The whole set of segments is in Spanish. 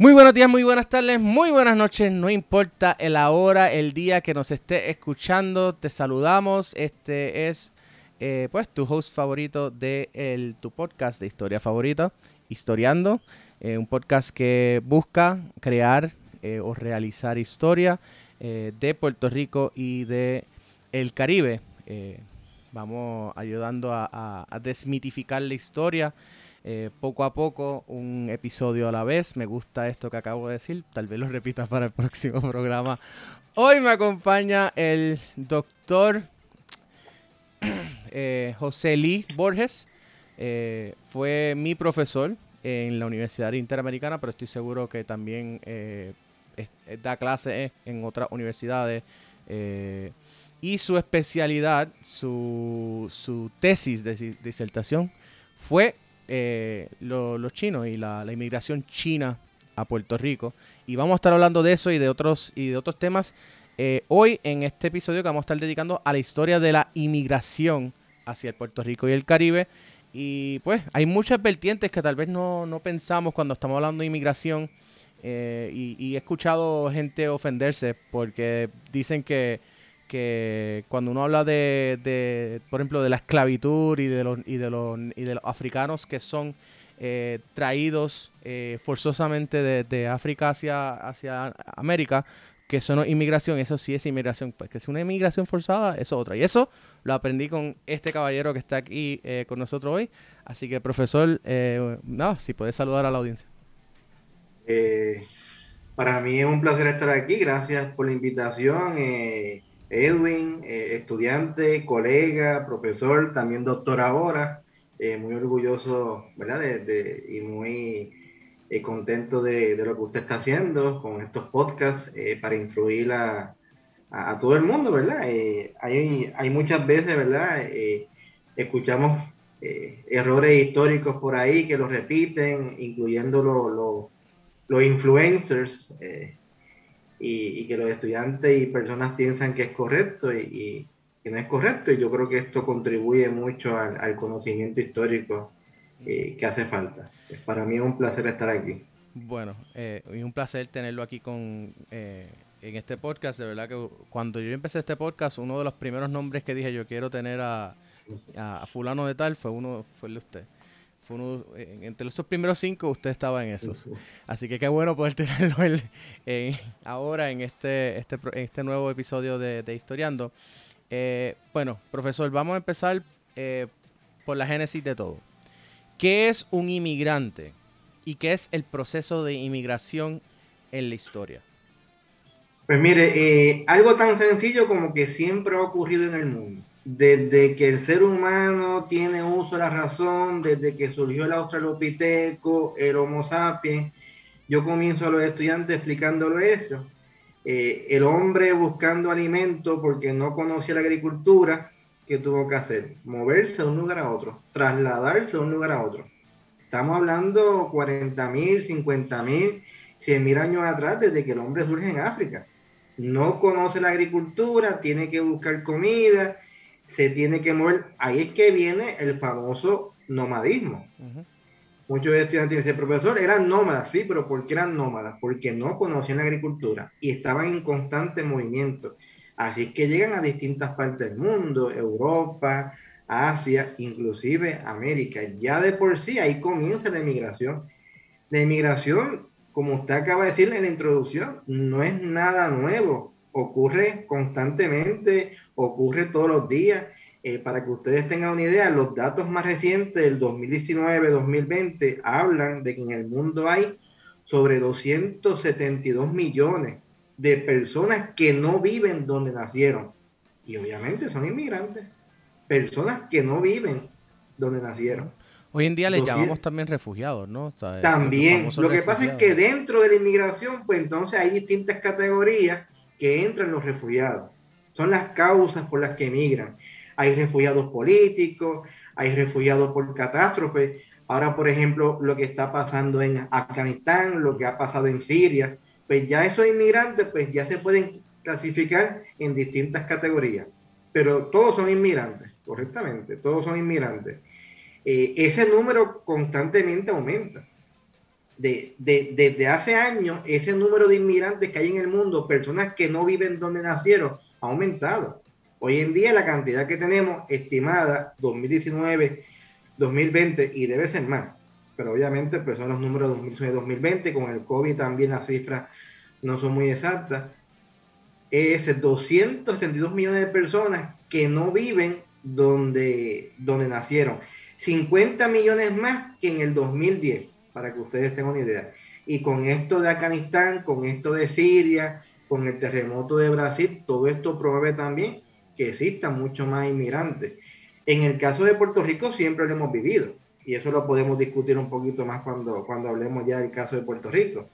Muy buenos días, muy buenas tardes, muy buenas noches, no importa la hora, el día que nos esté escuchando, te saludamos. Este es eh, pues tu host favorito de tu podcast de historia favorita, Historiando, eh, un podcast que busca crear eh, o realizar historia de Puerto Rico y de el Caribe. vamos ayudando a desmitificar la historia eh, poco a poco, un episodio a la vez. Me gusta esto que acabo de decir. Tal vez lo repita para el próximo programa. Hoy me acompaña el doctor eh, José Lee Borges. Eh, fue mi profesor en la Universidad Interamericana, pero estoy seguro que también da clases en otras universidades. y su especialidad, su, su tesis de disertación fue eh, los chinos y la, inmigración china a Puerto Rico. Y vamos a estar hablando de eso y de otros, y de otros temas eh, hoy en este episodio que vamos a estar dedicando a la historia de la inmigración hacia el Puerto Rico y el Caribe. Y pues hay muchas vertientes que tal vez no, pensamos cuando estamos hablando de inmigración. Eh, y, he escuchado gente ofenderse porque dicen que que cuando uno habla de, por ejemplo, de la esclavitud y de los, y de los, y de los africanos que son eh, traídos eh, forzosamente de, África hacia, hacia América, que eso no es inmigración, eso sí es inmigración. Pues que es una inmigración forzada, eso es otra. Y eso lo aprendí con este caballero que está aquí eh, con nosotros hoy. Así que, profesor, no, si puedes saludar a la audiencia. para mí es un placer estar aquí. Gracias por la invitación. Edwin, eh, estudiante, colega, profesor, también doctor ahora, eh, muy orgulloso, ¿verdad? De, y muy eh, contento de, lo que usted está haciendo con estos podcasts para influir a, a, todo el mundo, ¿verdad? hay, hay muchas veces, ¿verdad? escuchamos errores históricos por ahí que los repiten, incluyendo los influencers y, que los estudiantes y personas piensan que es correcto y, que no es correcto. Y yo creo que esto contribuye mucho al, conocimiento histórico eh, que hace falta. Para mí es un placer estar aquí. Bueno, eh, y un placer tenerlo aquí con eh, en este podcast. De verdad que cuando yo empecé este podcast, uno de los primeros nombres que dije yo quiero tener a, a fulano de tal fue uno fue el de usted entre los primeros cinco usted estaba en esos. Así que qué bueno poder tenerlo ahora en este, este, este nuevo episodio de, Historiando. Eh, bueno, profesor, vamos a empezar eh, por la génesis de todo. ¿Qué es un inmigrante y qué es el proceso de inmigración en la historia? Pues mire, eh, algo tan sencillo como que siempre ha ocurrido en el mundo desde que el ser humano tiene uso de la razón, desde que surgió el australopiteco, el Homo sapiens, yo comienzo a los estudiantes explicándolo eso. Eh, el hombre buscando alimento porque no conocía la agricultura, ¿qué tuvo que hacer? Moverse de un lugar a otro, trasladarse de un lugar a otro. Estamos hablando 40 mil, 50 mil, 100 mil años atrás, desde que el hombre surge en África. No conoce la agricultura, tiene que buscar comida, se tiene que mover. Ahí es que viene el famoso nomadismo. Muchos estudiantes dicen, profesor, eran nómadas, sí, pero ¿por qué eran nómadas? Porque no conocían la agricultura y estaban en constante movimiento. Así es que llegan a distintas partes del mundo, Europa, Asia, inclusive América. Ya de por sí ahí comienza la inmigración. La inmigración, como usted acaba de decir en la introducción, no es nada nuevo ocurre constantemente, ocurre todos los días. Eh, para que ustedes tengan una idea, los datos más recientes del 2019-2020 hablan de que en el mundo hay sobre 272 millones de personas que no viven donde nacieron. Y obviamente son inmigrantes, personas que no viven donde nacieron. Hoy en día les llamamos también refugiados, ¿no? también. Lo que pasa es que dentro de la inmigración, pues entonces hay distintas categorías que entran los refugiados. Son las causas por las que emigran. Hay refugiados políticos, hay refugiados por catástrofe. Ahora, por ejemplo, lo que está pasando en Afganistán, lo que ha pasado en Siria, pues ya esos inmigrantes, pues ya se pueden clasificar en distintas categorías. Pero todos son inmigrantes, correctamente, todos son inmigrantes. Eh, ese número constantemente aumenta. De, desde hace años, ese número de inmigrantes que hay en el mundo, personas que no viven donde nacieron, ha aumentado. Hoy en día la cantidad que tenemos estimada 2019, 2020 y debe ser más, pero obviamente pues son los números 2019-2020, con el COVID también las cifras no son muy exactas, es 272 millones de personas que no viven donde, donde nacieron. 50 millones más que en el 2010, para que ustedes tengan una idea. Y con esto de Afganistán, con esto de Siria, con el terremoto de Brasil, todo esto promueve también que existan mucho más inmigrantes. En el caso de Puerto Rico siempre lo hemos vivido y eso lo podemos discutir un poquito más cuando, cuando hablemos ya del caso de Puerto Rico.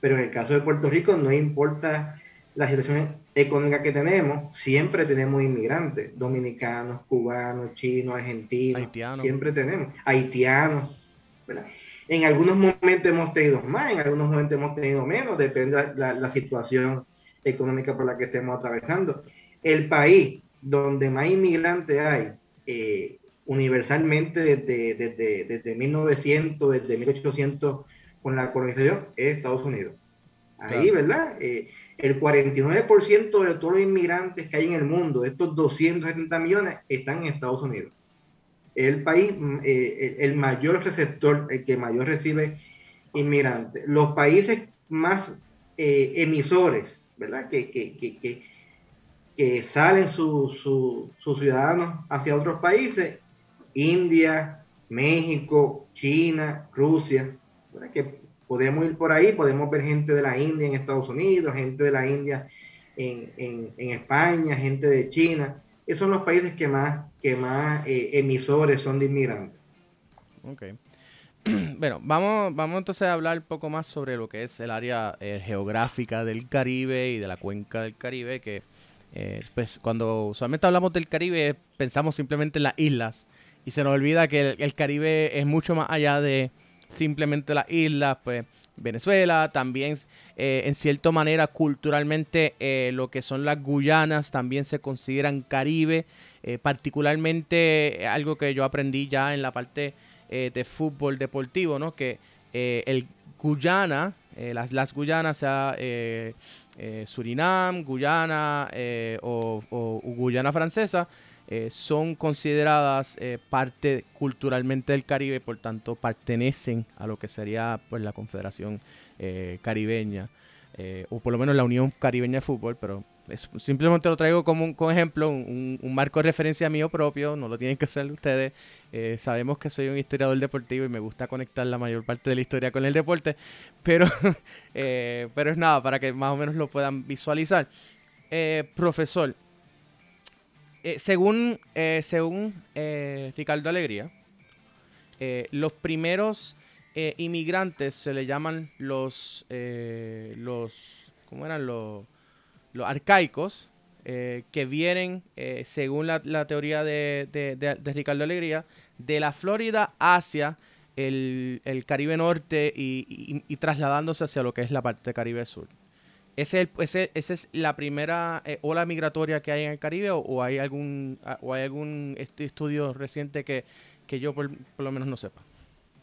Pero en el caso de Puerto Rico no importa la situación económica que tenemos, siempre tenemos inmigrantes, dominicanos, cubanos, chinos, argentinos, haitianos. siempre tenemos, haitianos, En algunos momentos hemos tenido más, en algunos momentos hemos tenido menos, depende de la, situación económica por la que estemos atravesando. El país donde más inmigrantes hay, eh, universalmente desde, desde, desde 1900, desde 1800 con la colonización, es Estados Unidos. Ahí, ¿verdad? Eh, el 49% de todos los inmigrantes que hay en el mundo, de estos 270 millones, están en Estados Unidos. El país, mm, eh, el mayor receptor, el que mayor recibe inmigrantes. Los países más eh, emisores, ¿verdad? Que, que, que, salen sus ciudadanos hacia otros países, India, México, China, Rusia, que podemos ir por ahí, podemos ver gente de la India en Estados Unidos, gente de la India en, España, gente de China. Esos son los países que más, que más eh, emisores son de inmigrantes. Ok. Bueno, vamos, vamos entonces a hablar un poco más sobre lo que es el área eh, geográfica del Caribe y de la cuenca del Caribe, que eh, pues cuando usualmente hablamos del Caribe pensamos simplemente en las islas y se nos olvida que el Caribe es mucho más allá de, simplemente las islas, pues Venezuela, también eh, en cierta manera culturalmente eh, lo que son las Guyanas también se consideran Caribe, eh, particularmente algo que yo aprendí ya en la parte de fútbol deportivo, ¿no? que el Guyana, las, Guyanas, sea Surinam, Guyana o Guyana francesa, eh, son consideradas eh, parte culturalmente del Caribe, por tanto pertenecen a lo que sería pues, la Confederación eh, Caribeña, o por lo menos la Unión Caribeña de Fútbol, pero simplemente lo traigo como un ejemplo, un, marco de referencia mío propio, no lo tienen que hacer ustedes. sabemos que soy un historiador deportivo y me gusta conectar la mayor parte de la historia con el deporte, pero, pero es nada, para que más o menos lo puedan visualizar. profesor, eh, según eh, según eh, Ricardo Alegría, los primeros inmigrantes se le llaman los, los ¿cómo eran? Los, los arcaicos, que vienen, según la, teoría de, Ricardo Alegría, de la Florida hacia el, Caribe Norte y, y, trasladándose hacia lo que es la parte Caribe Sur. ¿Ese es, la primera eh, ola migratoria que hay en el Caribe o, hay algún o hay algún estudio reciente que, yo por, lo menos no sepa?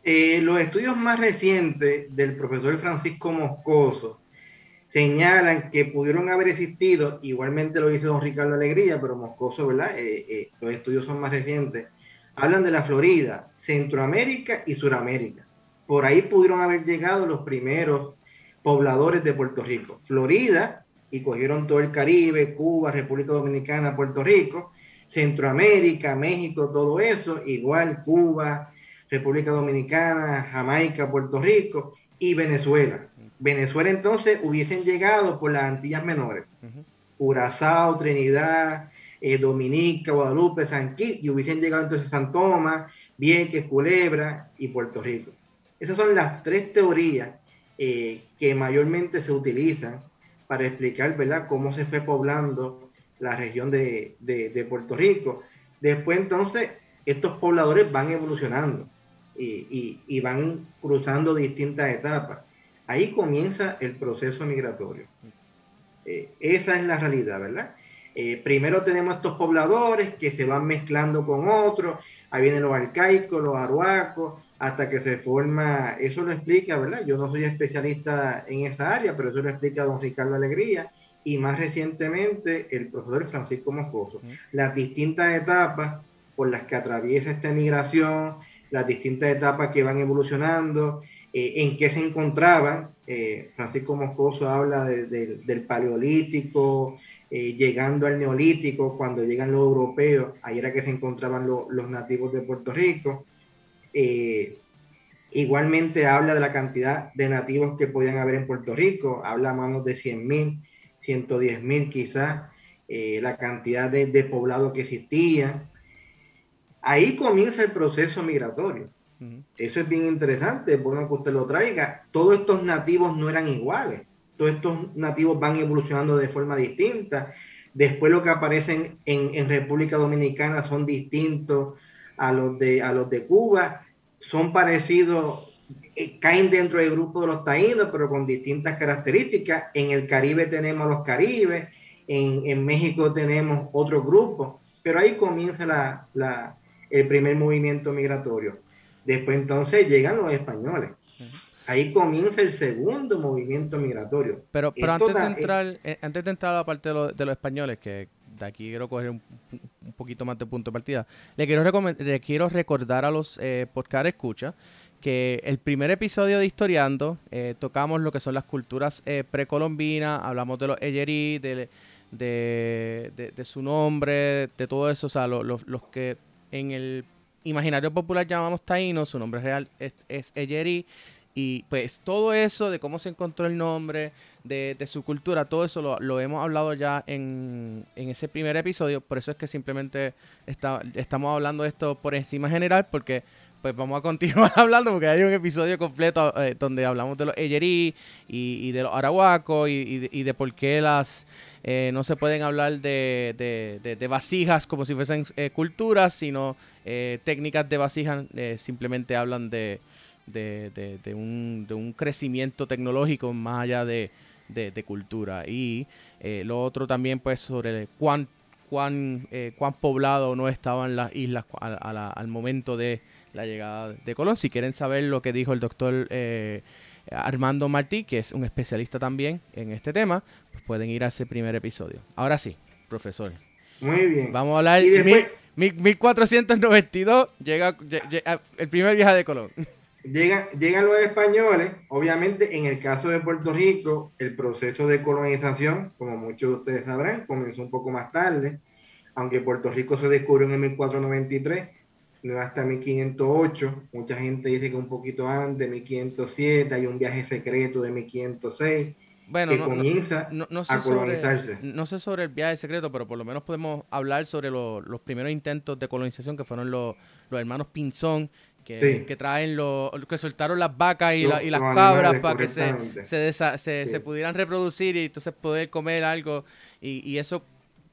Eh, los estudios más recientes del profesor Francisco Moscoso señalan que pudieron haber existido, igualmente lo dice don Ricardo Alegría, pero Moscoso, ¿verdad? Eh, los estudios son más recientes, hablan de la Florida, Centroamérica y Suramérica. Por ahí pudieron haber llegado los primeros pobladores de Puerto Rico. Florida, y cogieron todo el Caribe, Cuba, República Dominicana, Puerto Rico, Centroamérica, México, todo eso, igual Cuba, República Dominicana, Jamaica, Puerto Rico y Venezuela. Venezuela entonces hubiesen llegado por las Antillas Menores, Curazao, Trinidad, eh, Dominica, Guadalupe, San Quito, y hubiesen llegado entonces San Tomás, Vieques, Culebra y Puerto Rico. Esas son las tres teorías eh, que mayormente se utilizan para explicar ¿verdad? cómo se fue poblando la región de, Puerto Rico. Después entonces estos pobladores van evolucionando y, van cruzando distintas etapas. Ahí comienza el proceso migratorio. Eh, esa es la realidad, ¿verdad? Eh, primero tenemos estos pobladores que se van mezclando con otros, ahí vienen los arcaicos, los aruacos, hasta que se forma, eso lo explica, ¿verdad? Yo no soy especialista en esa área, pero eso lo explica don Ricardo Alegría y más recientemente el profesor Francisco Moscoso. Las distintas etapas por las que atraviesa esta migración, las distintas etapas que van evolucionando, eh, en qué se encontraban. Eh, Francisco Moscoso habla del paleolítico, eh, llegando al neolítico, cuando llegan los europeos, ahí era que se encontraban los nativos de Puerto Rico. Igualmente habla de la cantidad de nativos que podían haber en Puerto Rico, habla manos de 100.000, 110.000 quizás, la cantidad de, de poblado que existía. Ahí comienza el proceso migratorio. Eso es bien interesante, bueno que usted lo traiga. Todos estos nativos no eran iguales. Todos estos nativos van evolucionando de forma distinta. Después lo que aparecen en, República Dominicana son distintos a los de, a los de Cuba. Son parecidos, eh, caen dentro del grupo de los taínos, pero con distintas características. En el Caribe tenemos los caribes, en, México tenemos otro grupo, pero ahí comienza la, el primer movimiento migratorio. Después entonces llegan los españoles. Ahí comienza el segundo movimiento migratorio. Pero, pero antes, de entrar, eh, antes de entrar a la parte de, los españoles, que aquí quiero coger un, poquito más de punto de partida, le quiero, le quiero recordar a los eh, podcast escucha que el primer episodio de Historiando eh, tocamos lo que son las culturas eh, precolombinas, hablamos de los Eyerí, de, de, su nombre, de todo eso, o sea, los que en el imaginario popular llamamos taíno, su nombre real es, es Y pues todo eso de cómo se encontró el nombre, de, su cultura, todo eso lo, hemos hablado ya en, ese primer episodio. Por eso es que simplemente está, estamos hablando de esto por encima general, porque pues vamos a continuar hablando, porque hay un episodio completo eh, donde hablamos de los Eyerí y, de los Arahuacos y, y de por qué las eh, no se pueden hablar de, vasijas como si fuesen eh, culturas, sino eh, técnicas de vasijas simplemente hablan de, un, crecimiento tecnológico más allá de, cultura. Y lo otro también pues sobre cuán, cuán, cuán poblado no estaban las islas al momento de la llegada de Colón. Si quieren saber lo que dijo el doctor Armando Martí, que es un especialista también en este tema, pues pueden ir a ese primer episodio. Ahora sí, profesor. Muy bien. Vamos a hablar de 1492, llega, el primer viaje de Colón. Llegan, llegan los españoles, obviamente en el caso de Puerto Rico, el proceso de colonización, como muchos de ustedes sabrán, comenzó un poco más tarde, aunque Puerto Rico se descubrió en 1493, no hasta 1508, mucha gente dice que un poquito antes, 1507, hay un viaje secreto de 1506 bueno, que comienza a colonizarse. no sé sobre el viaje secreto, pero por lo menos podemos hablar sobre los primeros intentos de colonización que fueron los, hermanos Pinzón, que, que traen los, que soltaron las vacas y, las cabras para que se, se, se, pudieran reproducir y entonces poder comer algo. Y, y eso,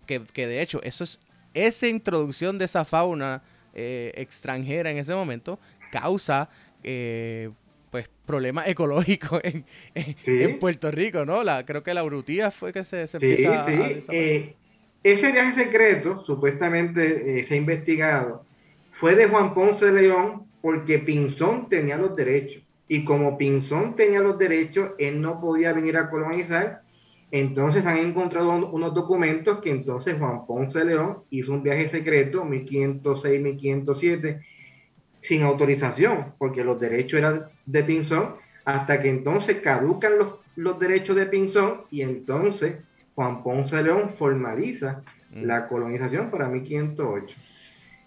que, que de hecho, eso es esa introducción de esa fauna eh, extranjera en ese momento causa eh, pues problemas ecológicos en, en, Puerto Rico, ¿no? La, creo que la brutía fue que se, se empieza eh, ese viaje secreto, supuestamente se ha investigado, fue de Juan Ponce de León porque Pinzón tenía los derechos. Y como Pinzón tenía los derechos, él no podía venir a colonizar entonces han encontrado unos documentos que entonces Juan Ponce de León hizo un viaje secreto, 1506-1507, sin autorización, porque los derechos eran de Pinzón, hasta que entonces caducan los, derechos de Pinzón y entonces Juan Ponce de León formaliza mm. la colonización para 1508.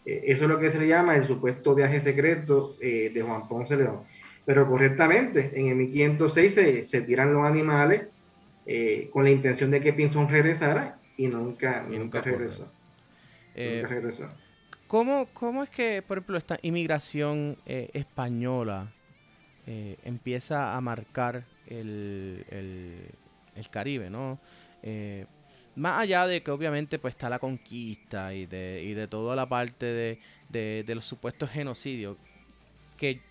Eh, eso es lo que se le llama el supuesto viaje secreto eh, de Juan Ponce León. Pero correctamente, en el 1506 se, se tiran los animales eh, con la intención de que Pinzón regresara y nunca, nunca, regresó. Eh, regresó. ¿cómo, ¿Cómo es que, por ejemplo, esta inmigración española empieza a marcar el, el, Caribe, no? Más allá de que obviamente pues está la conquista y de, y de toda la parte de, de, los supuestos genocidios, que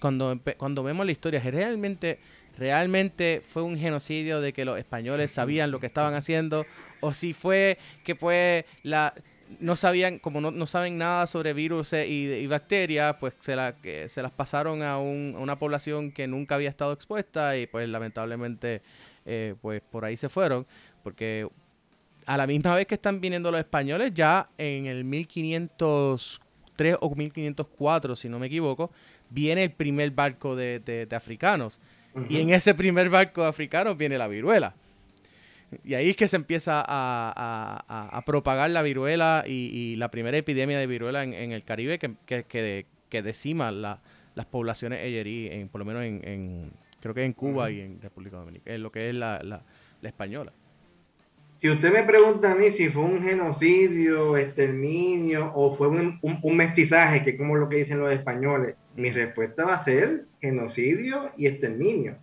cuando, cuando vemos la historia, realmente realmente fue un genocidio de que los españoles sabían lo que estaban haciendo o si fue que pues la no sabían, como no, saben nada sobre virus y, bacterias, pues se, la, se las pasaron a, una población que nunca había estado expuesta y pues lamentablemente eh, pues por ahí se fueron, porque a la misma vez que están viniendo los españoles, ya en el 1503 o 1504, si no me equivoco, viene el primer barco de, africanos. Y en ese primer barco de africanos viene la viruela. Y ahí es que se empieza a, propagar la viruela y, la primera epidemia de viruela en, el Caribe que, que, decima las poblaciones eyerí, en, por lo menos en, creo que en Cuba y en República Dominicana, en lo que es la, la española. Si usted me pregunta a mí si fue un genocidio, exterminio o fue un, mestizaje, que es como lo que dicen los españoles, mi respuesta va a ser genocidio y exterminio.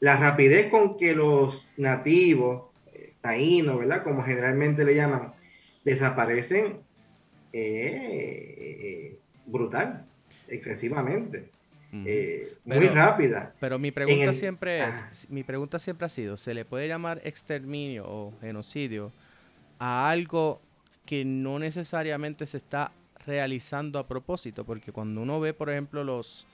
La rapidez con que los nativos, eh, taínos, ¿verdad? Como generalmente le llaman, desaparecen eh, brutal, excesivamente. Eh, muy rápida. Pero mi pregunta siempre es, ah. mi pregunta siempre ha sido, ¿se le puede llamar exterminio o genocidio a algo que no necesariamente se está realizando a propósito? Porque cuando uno ve, por ejemplo, los,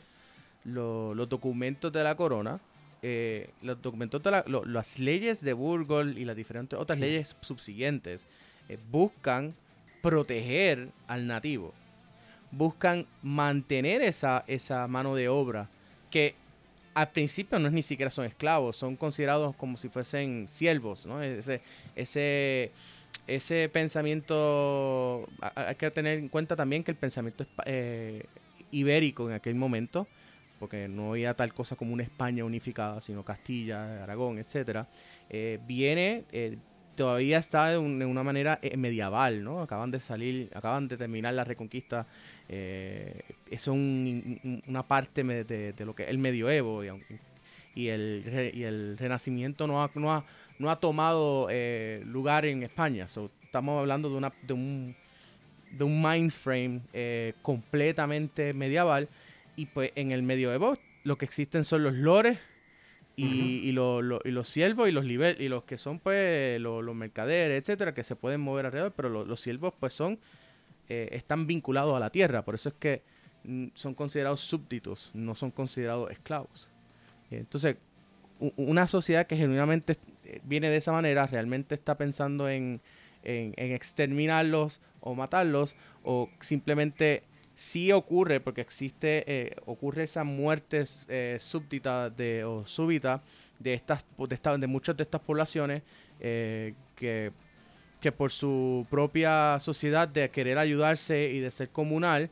los, documentos de la corona, eh, los documentos de las leyes de Burgos y las diferentes otras leyes subsiguientes eh, buscan proteger al nativo buscan mantener esa, esa mano de obra que al principio no es ni siquiera son esclavos, son considerados como si fuesen siervos, ¿no? Ese, ese, ese pensamiento, hay que tener en cuenta también que el pensamiento eh, ibérico en aquel momento, porque no había tal cosa como una España unificada, sino Castilla, Aragón, etcétera, eh, viene eh, todavía está de, una manera medieval, ¿no? Acaban de salir, acaban de terminar la reconquista. Eh, es una parte de, lo que es el medioevo y, el, y el renacimiento no ha, no ha, no ha tomado eh, lugar en España. estamos hablando de, una, de un de un mind frame completamente medieval y pues en el medioevo lo que existen son los lores y, y, los siervos y los y los que son pues los, mercaderes, etcétera, que se pueden mover alrededor, pero los siervos pues son eh, están vinculados a la tierra, por eso es que mm, son considerados súbditos, no son considerados esclavos. Entonces, una sociedad que genuinamente eh, viene de esa manera, realmente está pensando en, exterminarlos o matarlos, o simplemente sí ocurre, porque existe, eh, ocurre esa muerte súbdita de, o súbita de estas, de, muchas de estas poblaciones que, que por su propia sociedad de querer ayudarse y de ser comunal,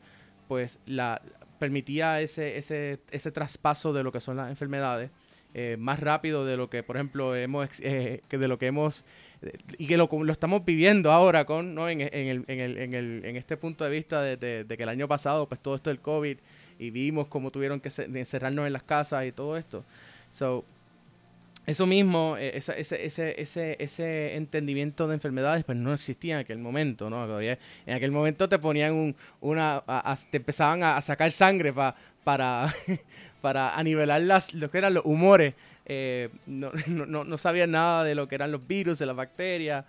pues la permitía ese, ese, ese traspaso de lo que son las enfermedades eh, más rápido de lo que, por ejemplo, hemos, que de lo que hemos y que lo, lo estamos viviendo ahora con, ¿no? en, en, el, en, el, en, el, en este punto de vista de, de, que el año pasado, pues todo esto del COVID y vimos cómo tuvieron que encerrarnos en las casas y todo esto. So, eso mismo, e, ese, ese, ese, ese, entendimiento de enfermedades, pues no existía en aquel momento, ¿no? En aquel momento te ponían un, una, te empezaban a, sacar sangre pa, para, para anivelar las, lo que eran los humores eh, no, no, no, sabía nada de lo que eran los virus, de las bacterias.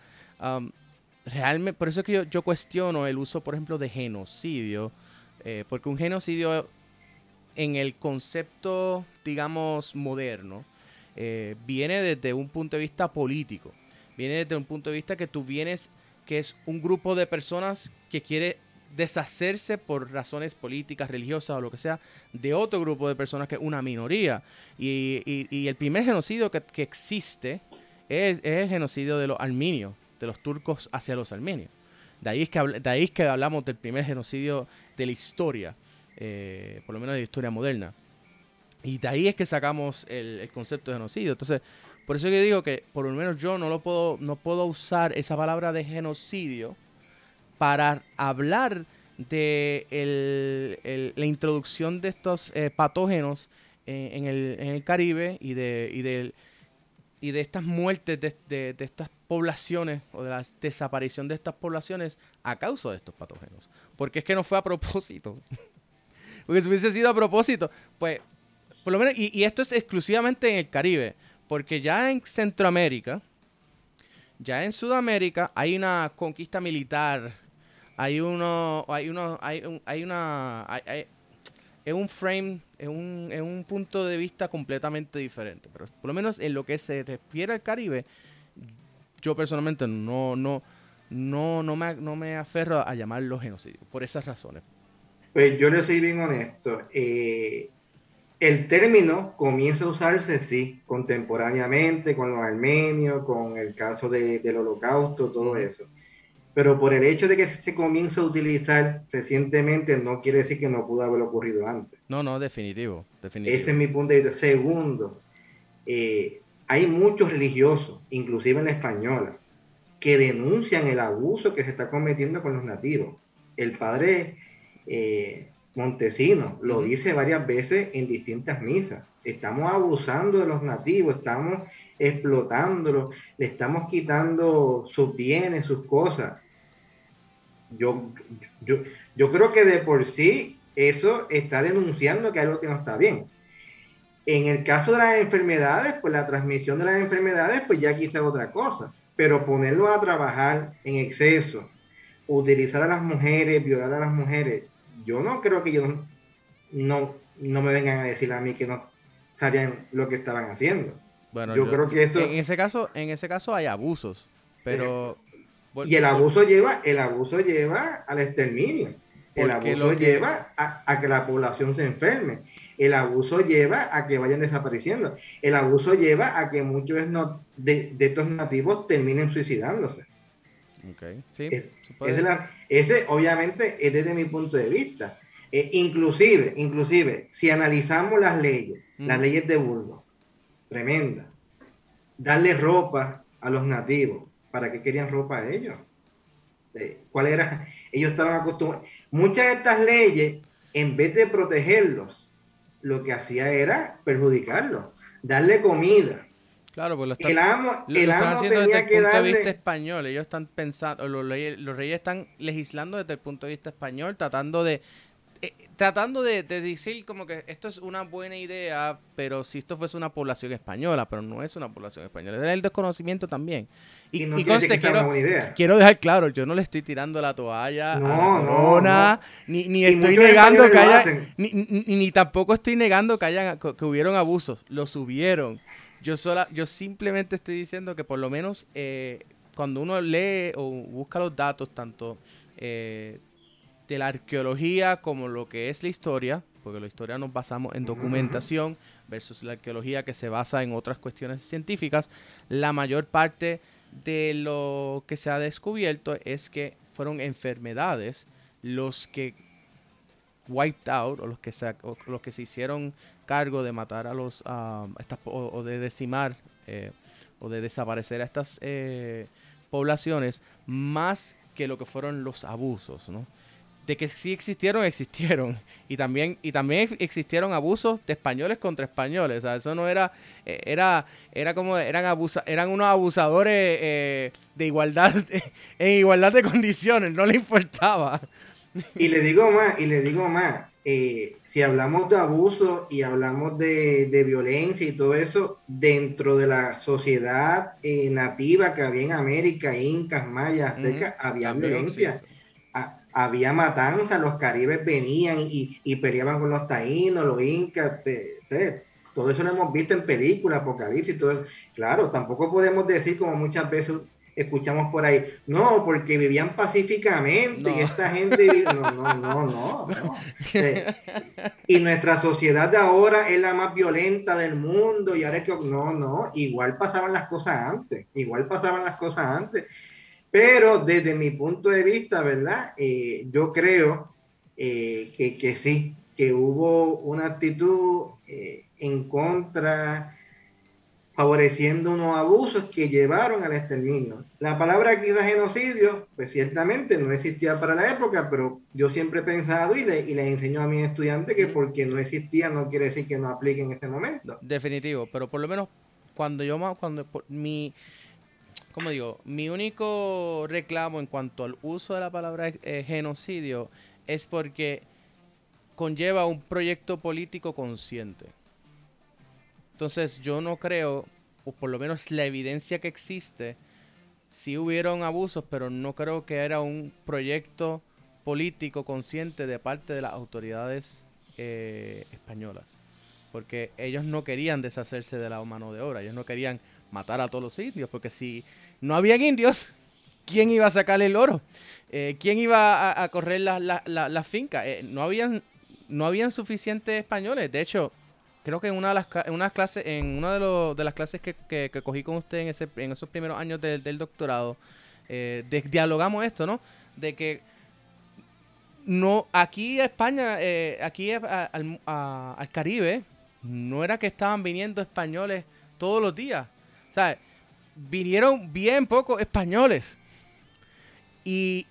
Realmente, por eso es que yo, yo, cuestiono el uso, por ejemplo, de genocidio, eh, porque un genocidio en el concepto, digamos, moderno, eh, viene desde un punto de vista político, viene desde un punto de vista que tú vienes, que es un grupo de personas que quiere deshacerse por razones políticas, religiosas o lo que sea, de otro grupo de personas que es una minoría. Y, el primer genocidio que, existe es, el genocidio de los armenios, de los turcos hacia los armenios. De ahí es que, de ahí que hablamos del primer genocidio de la historia, eh, por lo menos de la historia moderna. Y de ahí es que sacamos el, concepto de genocidio. Entonces, por eso yo digo que por lo menos yo no lo puedo, no puedo usar esa palabra de genocidio para hablar de la introducción de estos eh, patógenos eh, en, el, Caribe y de, y de, y de estas muertes de, estas poblaciones o de la desaparición de estas poblaciones a causa de estos patógenos. Porque es que no fue a propósito. Porque si hubiese sido a propósito, pues por lo menos, y, esto es exclusivamente en el Caribe, porque ya en Centroamérica, ya en Sudamérica hay una conquista militar, hay uno, hay uno, hay, un, hay una, es un frame, es un, es un punto de vista completamente diferente. Pero por lo menos en lo que se refiere al Caribe, yo personalmente no, no, no, no, me, no me aferro a llamarlo genocidio, por esas razones. Pues yo le soy bien honesto. Eh, el término comienza a usarse, sí, contemporáneamente con los armenios, con el caso del holocausto, todo eso. Pero por el hecho de que se comienza a utilizar recientemente, no quiere decir que no pudo haber ocurrido antes. No, no, definitivo. definitivo. Ese es mi punto de vista. Segundo, eh, hay muchos religiosos, inclusive en la española, que denuncian el abuso que se está cometiendo con los nativos. El padre eh, Montesino lo dice varias veces en distintas misas. Estamos abusando de los nativos, estamos explotándolos, le estamos quitando sus bienes, sus cosas. Yo, yo, yo creo que de por sí eso está denunciando que hay algo que no está bien. En el caso de las enfermedades, pues la transmisión de las enfermedades, pues ya quizá otra cosa. Pero ponerlo a trabajar en exceso, utilizar a las mujeres, violar a las mujeres, yo no creo que ellos no, no me vengan a decir a mí que no sabían lo que estaban haciendo. Bueno, yo, creo que esto... En ese caso, en ese caso hay abusos, pero... y el abuso lleva, el abuso lleva al exterminio. El abuso lleva a, que la población se enferme. El abuso lleva a que vayan desapareciendo. El abuso lleva a que muchos de, de estos nativos terminen suicidándose. Okay. Sí, ese obviamente es desde mi punto de vista. Eh, inclusive, inclusive, si analizamos las leyes, las leyes de Burgos, tremenda. Darle ropa a los nativos. ¿Para qué querían ropa a ellos? Eh, ¿Cuál era? Ellos estaban acostumbrados. Muchas de estas leyes, en vez de protegerlos, lo que hacía era perjudicarlos. Darle comida, Claro, pues lo están, el amo, el amo haciendo desde el punto de vista español. Ellos están pensando, los, los reyes están legislando desde el punto de vista español, tratando de eh, tratando de, decir como que esto es una buena idea, pero si esto fuese una población española, pero no es una población española, es el desconocimiento también. Y, y, conste, quiero, quiero dejar claro, yo no le estoy tirando la toalla a la ni, ni estoy negando que haya, ni, ni, tampoco estoy negando que hayan, que hubieron abusos, los subieron yo, sola, yo simplemente estoy diciendo que por lo menos eh, cuando uno lee o busca los datos, tanto eh, de la arqueología como lo que es la historia, porque la historia nos basamos en documentación versus la arqueología que se basa en otras cuestiones científicas, la mayor parte de lo que se ha descubierto es que fueron enfermedades los que wiped out o los que se, los que se hicieron cargo de matar a los o, de decimar eh, o de desaparecer a estas eh, poblaciones más que lo que fueron los abusos, ¿no? De que sí existieron, existieron. Y también, y también existieron abusos de españoles contra españoles. O sea, eso no era, eh, era, era como, eran abusa, eran unos abusadores de igualdad, en igualdad de condiciones, no le importaba. Y le digo más, y le digo más, si hablamos de abuso y hablamos de, violencia y todo eso, dentro de la sociedad eh, nativa que había en América, incas, mayas, aztecas, había violencia. había matanza, los caribes venían y, peleaban con los taínos, los incas, todo eso lo hemos visto en películas, apocalipsis, todo Claro, tampoco podemos decir como muchas veces escuchamos por ahí, no, porque vivían pacíficamente y esta gente... No, no, no, no. Y nuestra sociedad de ahora es la más violenta del mundo y ahora es que... No, no, igual pasaban las cosas antes, igual pasaban las cosas antes. Pero desde mi punto de vista, ¿verdad? Eh, yo creo eh, que, que, sí, que hubo una actitud eh, en contra favoreciendo unos abusos que llevaron al exterminio. La palabra quizás genocidio, pues ciertamente no existía para la época, pero yo siempre he pensado y le, y le enseño a mis estudiantes que porque no existía no quiere decir que no aplique en ese momento. Definitivo, pero por lo menos cuando yo cuando mi como digo, mi único reclamo en cuanto al uso de la palabra eh, genocidio es porque conlleva un proyecto político consciente. Entonces yo no creo, o por lo menos la evidencia que existe, sí hubieron abusos, pero no creo que era un proyecto político consciente de parte de las autoridades eh, españolas. Porque ellos no querían deshacerse de la mano de obra, ellos no querían matar a todos los indios, porque si no habían indios, ¿quién iba a sacarle el oro? Eh, ¿Quién iba a, correr las la, fincas? Eh, no, habían, no habían suficientes españoles. De hecho, creo que en una de las, en clases, en una de, de las clases que, que, cogí con usted en, ese, en esos primeros años del doctorado, eh, dialogamos esto, ¿no? De que no aquí a España, aquí al, al Caribe, no era que estaban viniendo españoles todos los días. O sea, vinieron bien pocos españoles. Y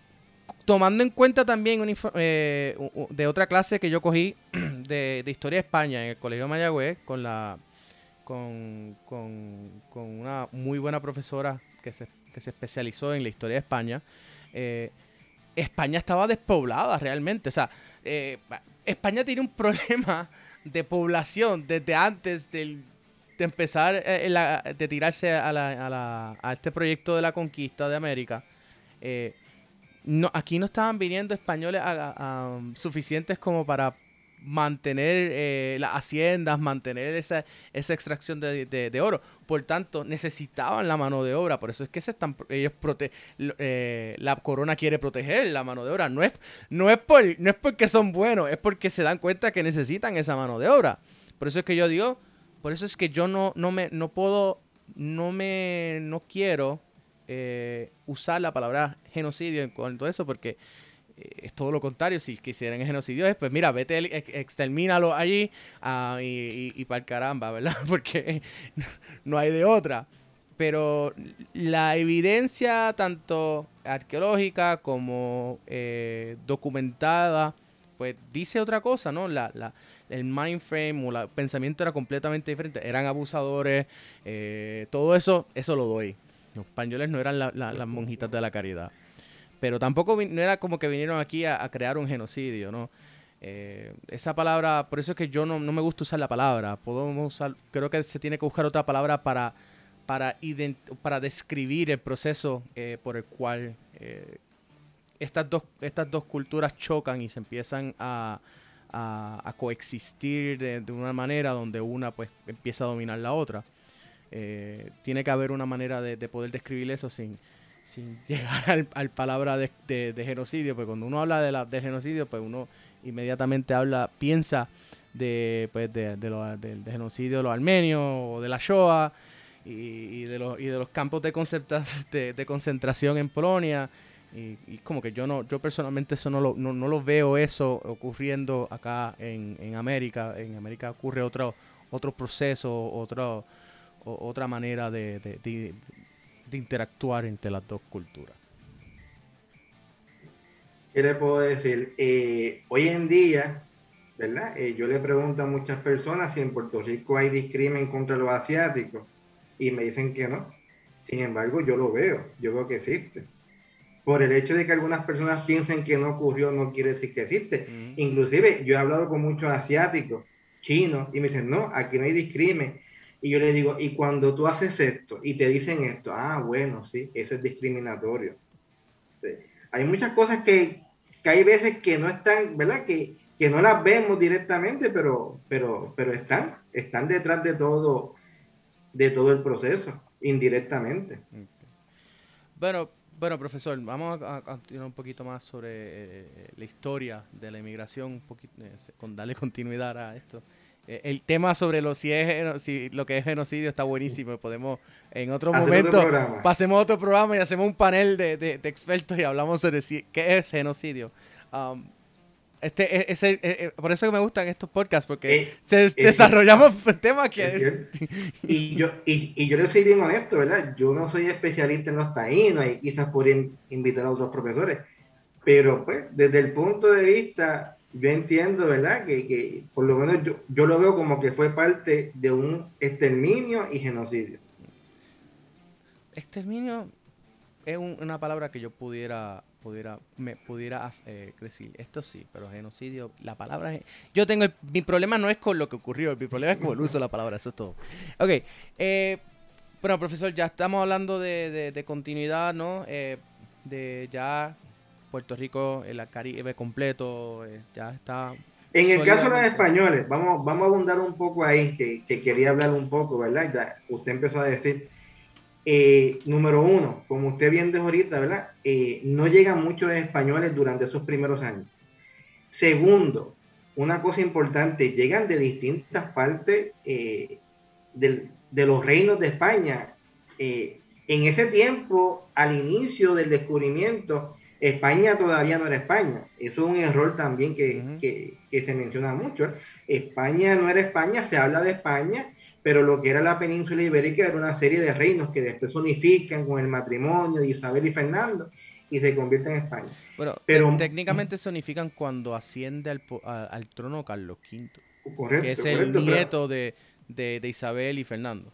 tomando en cuenta también eh, de otra clase que yo cogí de, Historia de España en el Colegio Mayagüez con la con, una muy buena profesora que se, especializó en la historia de España, eh, España estaba despoblada realmente. O sea, eh, España tiene un problema de población desde antes del de empezar eh, de tirarse a, la, a, este proyecto de la conquista de América, no, aquí no estaban viniendo españoles suficientes como para mantener eh, las haciendas, mantener esa, esa extracción de, oro. Por tanto, necesitaban la mano de obra. Por eso es que se están ellos prote la corona quiere proteger la mano de obra. No es, no, es por, no es porque son buenos, es porque se dan cuenta que necesitan esa mano de obra. Por eso es que yo digo, por eso es que yo no, no me no puedo, no me no quiero eh, usar la palabra genocidio en cuanto a eso, porque eh, es todo lo contrario. Si quisieran el genocidio, pues mira, vete, extermínalo allí ah, y, y, para el caramba, ¿verdad? Porque no hay de otra. Pero la evidencia, tanto arqueológica como eh, documentada, pues dice otra cosa, ¿no? La, la, el mind frame o el pensamiento era completamente diferente. Eran abusadores, eh, todo eso, eso lo doy. Los españoles no eran las monjitas de la caridad. Pero tampoco no era como que vinieron aquí a, crear un genocidio, ¿no? Eh, esa palabra, por eso es que yo no, me gusta usar la palabra. Podemos usar, creo que se tiene que buscar otra palabra para, para, para describir el proceso eh, por el cual estas, dos, estas dos culturas chocan y se empiezan a, a, coexistir de, una manera donde una pues empieza a dominar la otra. Eh, tiene que haber una manera de, poder describir eso sin, sin llegar al, palabra de, genocidio, pues cuando uno habla de, la, de genocidio, pues uno inmediatamente habla, piensa de, pues, de, del genocidio de los armenios o de la Shoah y, de, los, y de los campos de, de, concentración en Polonia y, como que yo no, yo personalmente eso no lo, no, lo veo eso ocurriendo acá en, en, América. En América ocurre otro, otro proceso, otro, otra manera de, de, interactuar entre las dos culturas. ¿Qué le puedo decir? Eh, hoy en día, ¿verdad? Eh, yo le pregunto a muchas personas si en Puerto Rico hay discrimen contra los asiáticos y me dicen que no. Sin embargo, yo lo veo, yo veo que existe por el hecho de que algunas personas piensen que no ocurrió, no quiere decir que existe. Inclusive, yo he hablado con muchos asiáticos, chinos, y me dicen, no, aquí no hay discrimen. Y yo les digo, y cuando tú haces esto y te dicen esto, ah, bueno, sí, eso es discriminatorio. Hay muchas cosas que, que, hay veces que no están, ¿verdad? Que, que no las vemos directamente, pero, pero, pero están, están detrás de todo, de todo el proceso, indirectamente. Bueno, bueno, profesor, vamos a, continuar un poquito más sobre eh, la historia de la inmigración, eh, con darle continuidad a esto. Eh, el tema sobre lo si es si lo que es genocidio está buenísimo. Podemos en otro momento pasemos a otro programa y hacemos un panel de, de, expertos y hablamos sobre si, qué es genocidio. Um, este, e, ese, e, e, por eso que me gustan estos podcasts, porque eh, desarrollamos temas que... Y yo, y, yo le soy bien honesto, ¿verdad? Yo no soy especialista en los taínos y quizás podría invitar a otros profesores, pero pues desde el punto de vista, yo entiendo, ¿verdad? Que, que por lo menos yo, yo lo veo como que fue parte de un exterminio y genocidio. Exterminio es una palabra que yo pudiera pudiera, me pudiera eh, decir, esto sí, pero genocidio, la palabra... Yo tengo, mi problema no es con lo que ocurrió, mi problema es con el uso de la palabra, eso es todo. Ok, eh, bueno, profesor, ya estamos hablando de, continuidad, ¿no? Eh, de ya Puerto Rico, el Caribe completo, eh, ya está... En el caso de los españoles, vamos, vamos a abundar un poco ahí, que, quería hablar un poco, ¿verdad? Ya usted empezó a decir, eh, número uno, como usted bien dijo ahorita, ¿verdad? no llegan muchos españoles durante esos primeros años. Segundo, una cosa importante, llegan de distintas partes del, de los reinos de España. Eh, en ese tiempo, al inicio del descubrimiento, España todavía no era España. Eso es un error también que, se menciona mucho. España no era España, se habla de España, pero lo que era la península ibérica era una serie de reinos que después se unifican con el matrimonio de Isabel y Fernando y se convierten en España. Bueno, pero técnicamente se unifican cuando asciende al, trono Carlos V, correcto, que es el nieto de, de, Isabel y Fernando.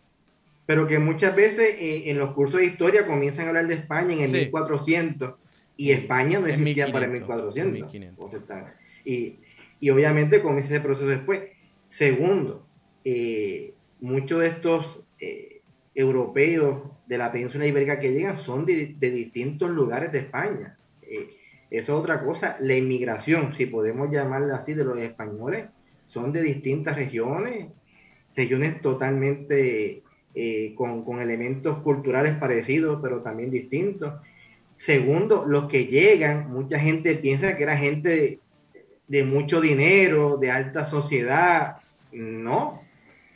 Pero que muchas veces eh, en los cursos de historia comienzan a hablar de España en el 1400 y España no existía para el 1400. Y, y, obviamente comienza ese proceso después. Segundo, eh, muchos de estos eh, europeos de la península ibérica que llegan son de, de distintos lugares de España. eso es otra cosa. La inmigración, si podemos llamarla así, de los españoles, son de distintas regiones regiones totalmente eh, con, elementos culturales parecidos, pero también distintos. Segundo, los que llegan, mucha gente piensa que era gente de, mucho dinero, de alta sociedad. No.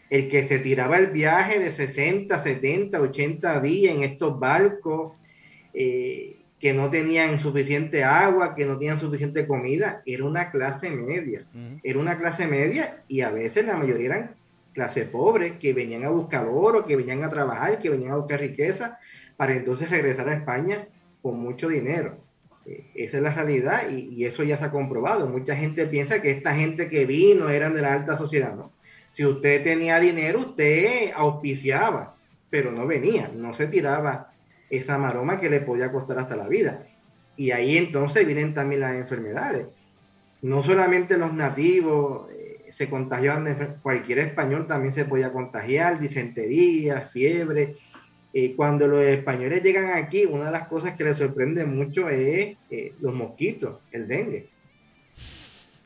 El que se tiraba el viaje de 60, 70, 80 días en estos barcos, eh, que no tenían suficiente agua, que no tenían suficiente comida, era una clase media. Era una clase media y a veces la mayoría eran clase pobre, que venían a buscar oro, que venían a trabajar, que venían a buscar riqueza, para entonces regresar a España con mucho dinero. Eh, esa es la realidad y, eso ya se ha comprobado. Mucha gente piensa que esta gente que vino eran de la alta sociedad, ¿no? Si usted tenía dinero, usted auspiciaba, pero no venía, no se tiraba esa maroma que le podía costar hasta la vida. Y ahí entonces vienen también las enfermedades. No solamente los nativos, se contagiaban, cualquier español también se podía contagiar, disentería, fiebre. Eh, cuando los españoles llegan aquí, una de las cosas que les sorprende mucho es eh, los mosquitos, el dengue.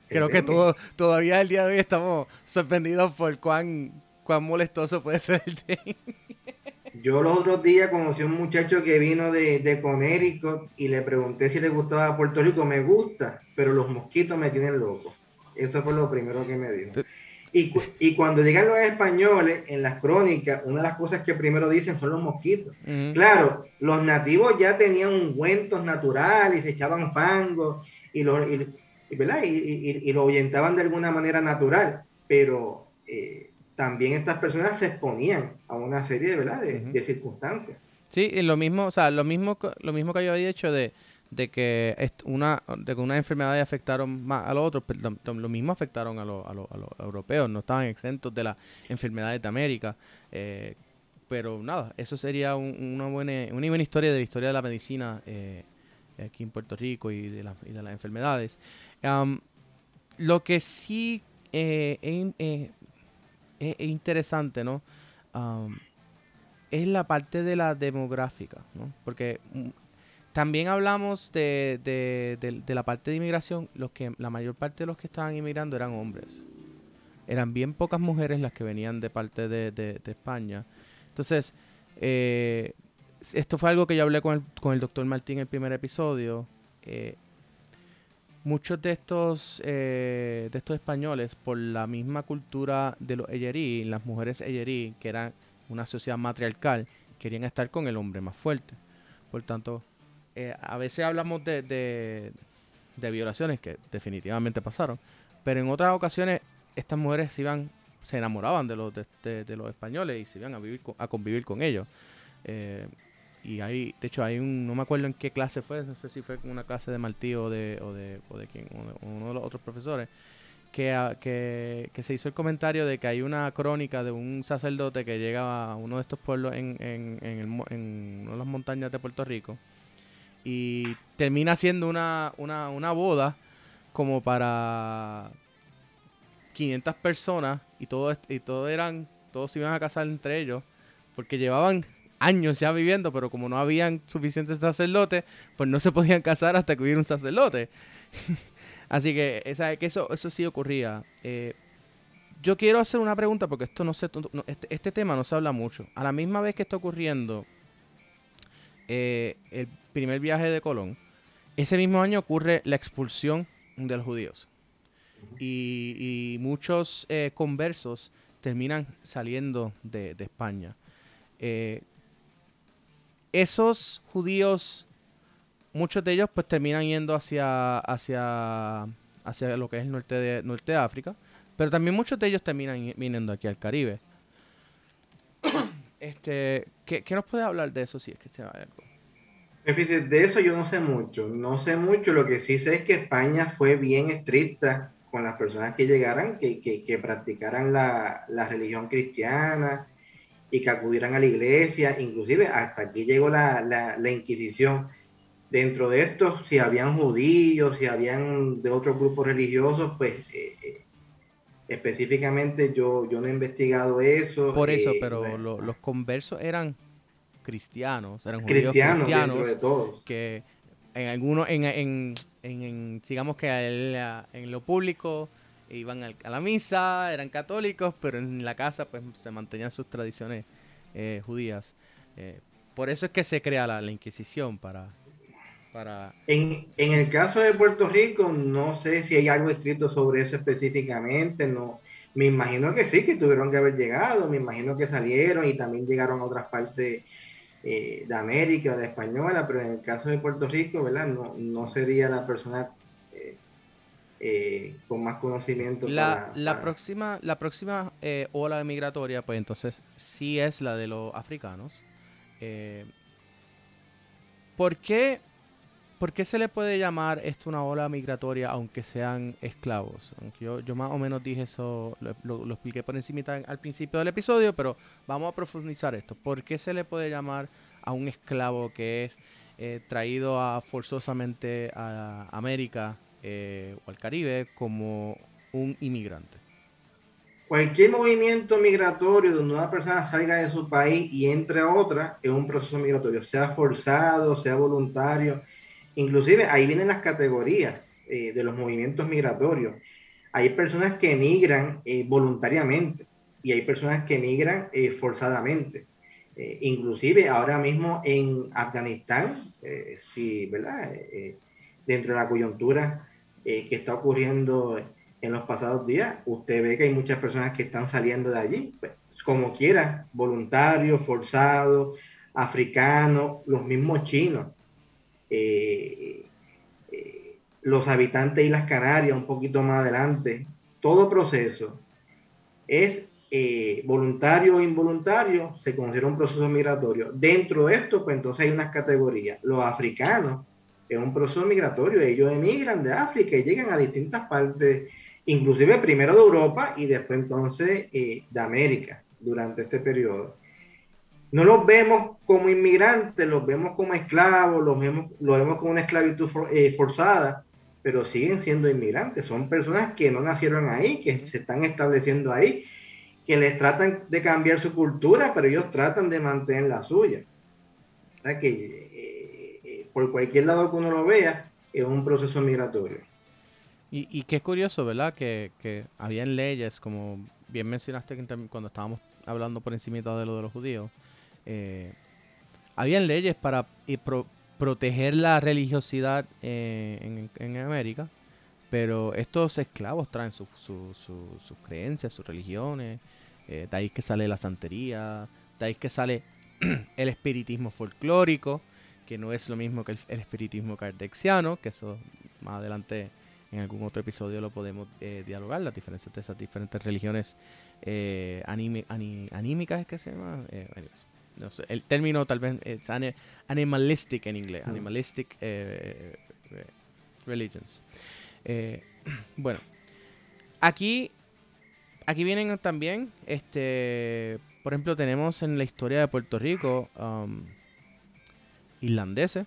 Creo que todo, todavía el día de hoy estamos sorprendidos por cuán, cuán molestoso puede ser el dengue. Yo los otros días conocí a un muchacho que vino de, de Conérico y le pregunté si le gustaba Puerto Rico. Me gusta, pero los mosquitos me tienen loco. Eso fue lo primero que me dijo. Y, y, cuando llegan los españoles en las crónicas, una de las cosas que primero dicen son los mosquitos. Claro, los nativos ya tenían ungüentos naturales y se echaban fango y lo, y, y, lo ahuyentaban de alguna manera natural, pero eh, también estas personas se exponían a una serie ¿verdad? De, de circunstancias. Sí, y lo mismo, o sea, lo mismo, lo mismo que yo había dicho de de que una de que unas enfermedades afectaron más a los otros, pero lo mismo afectaron a, los a, a los europeos, no estaban exentos de las enfermedades de América. Eh, pero nada, eso sería una, buena, una buena historia de la historia de la medicina eh, aquí en Puerto Rico y de, y de las enfermedades. lo que sí eh, es, interesante, ¿no? es la parte de la demográfica, ¿no? Porque mm, también hablamos de, de, la parte de inmigración. Los que, la mayor parte de los que estaban inmigrando eran hombres. Eran bien pocas mujeres las que venían de parte de, España. Entonces, eh, esto fue algo que yo hablé con el, con el doctor Martín en el primer episodio. Eh, muchos de estos, eh, de estos españoles, por la misma cultura de los Eyerí, las mujeres Eyerí, que eran una sociedad matriarcal, querían estar con el hombre más fuerte. Por tanto, eh, a veces hablamos de, de, violaciones que definitivamente pasaron, pero en otras ocasiones estas mujeres se iban, se enamoraban de los, de, los españoles y se iban a, vivir a convivir con ellos. Eh, y hay, de hecho, hay un, no me acuerdo en qué clase fue, no sé si fue una clase de Martí o de, o de, o de, quién, uno de los otros profesores, que, ah, que, que, se hizo el comentario de que hay una crónica de un sacerdote que llega a uno de estos pueblos en, en, en, en una de las montañas de Puerto Rico y termina siendo una, una, una boda como para 500 personas y todos y todos eran todos se iban a casar entre ellos porque llevaban años ya viviendo, pero como no habían suficientes sacerdotes, pues no se podían casar hasta que hubiera un sacerdote. Así que, esa, que eso, eso sí ocurría. Eh, yo quiero hacer una pregunta porque esto no se, este, este, tema no se habla mucho. A la misma vez que está ocurriendo eh, el primer viaje de Colón, ese mismo año ocurre la expulsión de los judíos. Y, muchos eh, conversos terminan saliendo de, España. Eh, esos judíos, muchos de ellos pues terminan yendo hacia, hacia, hacia lo que es el norte de, norte de África, pero también muchos de ellos terminan viniendo aquí al Caribe. Este, ¿qué, nos puede hablar de eso si es que se va a algo? De eso yo no sé mucho, no sé mucho, lo que sí sé es que España fue bien estricta con las personas que llegaran, que, que, practicaran la, la, religión cristiana y que acudieran a la iglesia, inclusive hasta aquí llegó la, la, Inquisición. Dentro de estos, si habían judíos, si habían de otros grupos religiosos, pues eh, eh, específicamente yo, yo no he investigado eso. Por eso, eh, pero los conversos eran cristianos, eran judíos cristianos, que en algunos, en, en, en, digamos que en lo público iban a la misa, eran católicos, pero en la casa pues se mantenían sus tradiciones eh, judías. Eh, por eso es que se crea la, Inquisición para... para... En, en el caso de Puerto Rico, no sé si hay algo escrito sobre eso específicamente, no, me imagino que sí, que tuvieron que haber llegado, me imagino que salieron y también llegaron a otras partes eh, de América, de española, pero en el caso de Puerto Rico, ¿verdad? No, no sería la persona eh, eh, con más conocimiento. La, la próxima, la próxima ola migratoria, pues entonces sí es la de los africanos. ¿Por qué ¿Por qué se le puede llamar esto una ola migratoria aunque sean esclavos? Aunque yo, más o menos dije eso, lo, expliqué por encima al principio del episodio, pero vamos a profundizar esto. ¿Por qué se le puede llamar a un esclavo que es eh, traído a, forzosamente a América eh, o al Caribe como un inmigrante? Cualquier movimiento migratorio donde una persona salga de su país y entre a otra es un proceso migratorio, sea forzado, sea voluntario Inclusive ahí vienen las categorías eh, de los movimientos migratorios. Hay personas que emigran eh, voluntariamente y hay personas que emigran eh, forzadamente. inclusive ahora mismo en Afganistán, sí, ¿verdad? dentro de la coyuntura que está ocurriendo en los pasados días, usted ve que hay muchas personas que están saliendo de allí, pues, como quiera, voluntarios, forzados, africanos, los mismos chinos. Eh, eh, los habitantes de Islas Canarias un poquito más adelante, todo proceso es eh, voluntario o involuntario, se considera un proceso migratorio. Dentro de esto, pues entonces hay unas categorías. Los africanos es un proceso migratorio, ellos emigran de África y llegan a distintas partes, inclusive primero de Europa y después entonces de América durante este periodo no los vemos como inmigrantes, los vemos como esclavos, los vemos, los vemos como una esclavitud eh, forzada, pero siguen siendo inmigrantes. Son personas que no nacieron ahí, que se están estableciendo ahí, que les tratan de cambiar su cultura, pero ellos tratan de mantener la suya. O que eh, eh, por cualquier lado que uno lo vea, es un proceso migratorio. Y, y qué curioso, ¿verdad? Que, que habían leyes, como bien mencionaste cuando estábamos hablando por encima de lo de los judíos, eh, habían leyes para proteger la religiosidad eh, en, América, pero estos esclavos traen sus creencias, sus religiones, eh, de ahí que sale la santería, de ahí que sale el espiritismo folclórico, que no es lo mismo que el, espiritismo cardexiano, que eso más adelante en algún otro episodio lo podemos dialogar, las diferencias de esas diferentes religiones anímicas, es que se llama no sé, el término tal vez es animalistic en inglés, mm. animalistic eh, eh, religions. Eh, bueno, aquí, aquí vienen también, este, por ejemplo, tenemos en la historia de Puerto Rico um, irlandeses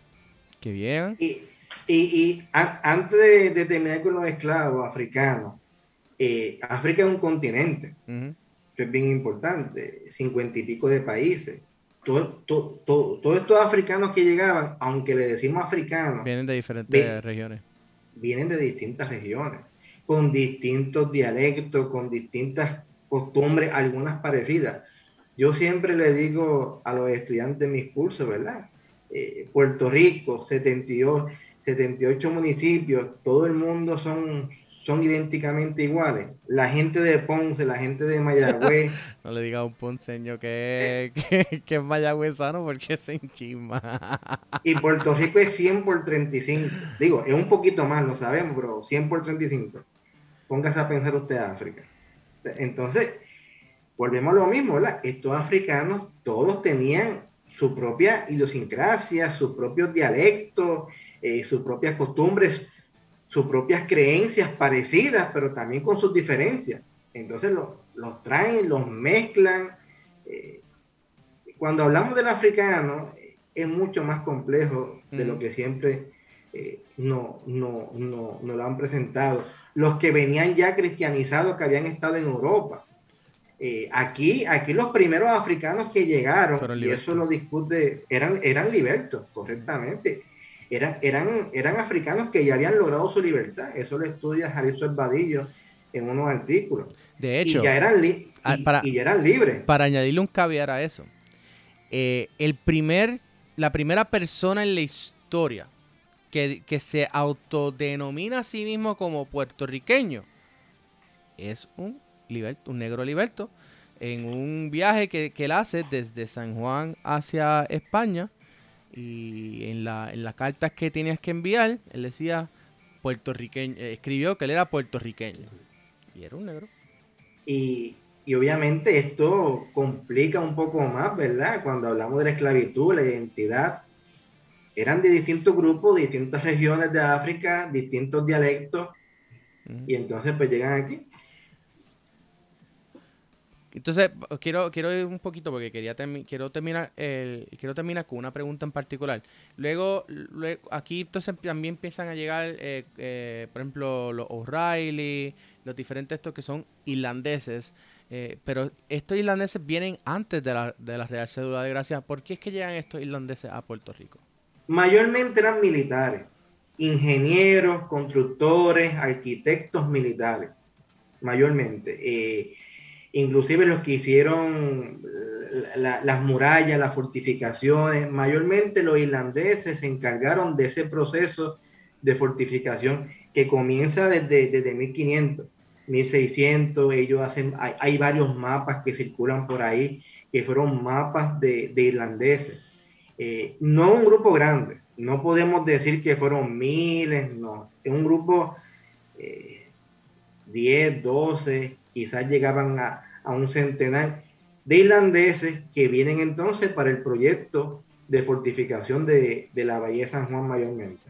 Que bien. Y, y, antes de, terminar con los esclavos africanos, eh, África es un continente, que es bien importante, cincuenta y pico de países. Todo, todos estos africanos que llegaban, aunque le decimos africanos, vienen de diferentes regiones. Vienen de distintas regiones, con distintos dialectos, con distintas costumbres, algunas parecidas. Yo siempre le digo a los estudiantes de mis cursos, ¿verdad? Eh, Puerto Rico, 78, 78 municipios, todo el mundo son, son idénticamente iguales. La gente de Ponce, la gente de Mayagüez. no le diga a un ponceño que, que, que es mayagüezano porque se enchima. y Puerto Rico es 100 por 35. Digo, es un poquito más, lo sabemos, pero 100 por 35. Póngase a pensar usted África. Entonces, volvemos a lo mismo, ¿verdad? Estos africanos todos tenían su propia idiosincrasia, sus propios dialectos, eh, sus propias costumbres, sus propias creencias parecidas, pero también con sus diferencias. Entonces los traen, los mezclan. Eh, cuando hablamos del africano, es mucho más complejo de lo que siempre eh, no, no, no, no lo han presentado. Los que venían ya cristianizados, que habían estado en Europa, eh, aquí, aquí los primeros africanos que llegaron, y eso lo discute, eran, eran libertos, correctamente. Eran, eran, eran africanos que ya habían logrado su libertad. Eso lo estudia Jalisco Elvadillo en unos artículos. De hecho, y ya eran, ah, para, y eran libres. Para añadirle un caviar a eso, eh, el primer, la primera persona en la historia que, que se autodenomina a sí mismo como puertorriqueño es un un negro liberto, en un viaje que, él hace desde San Juan hacia España. Y en, la, en las cartas que tenías que enviar, él decía puertorriqueño, eh, escribió que él era puertorriqueño. Y era un negro. Y, y, obviamente esto complica un poco más, ¿verdad? Cuando hablamos de la esclavitud, la identidad. Eran de distintos grupos, distintas regiones de África, distintos dialectos. Y entonces pues llegan aquí. Entonces, quiero, quiero ir un poquito porque quería quiero terminar quiero terminar con una pregunta en particular. Luego, aquí entonces también empiezan a llegar, eh, eh, por ejemplo, los O'Reilly, los diferentes estos que son irlandeses. Eh, pero estos irlandeses vienen antes de la, Real Cédula de Gracia. ¿Por qué es que llegan estos irlandeses a Puerto Rico? Mayormente eran militares, ingenieros, constructores, arquitectos militares, mayormente. Inclusive los que hicieron las murallas, las fortificaciones, mayormente los irlandeses se encargaron de ese proceso de fortificación que comienza desde, desde 1500, 1600, ellos hacen, hay, varios mapas que circulan por ahí, que fueron mapas de, irlandeses. Eh, no un grupo grande, no podemos decir que fueron miles, no, es un grupo 10, eh, 12, quizás llegaban a, un centenar de irlandeses que vienen entonces para el proyecto de fortificación de, la Bahía de San Juan mayormente.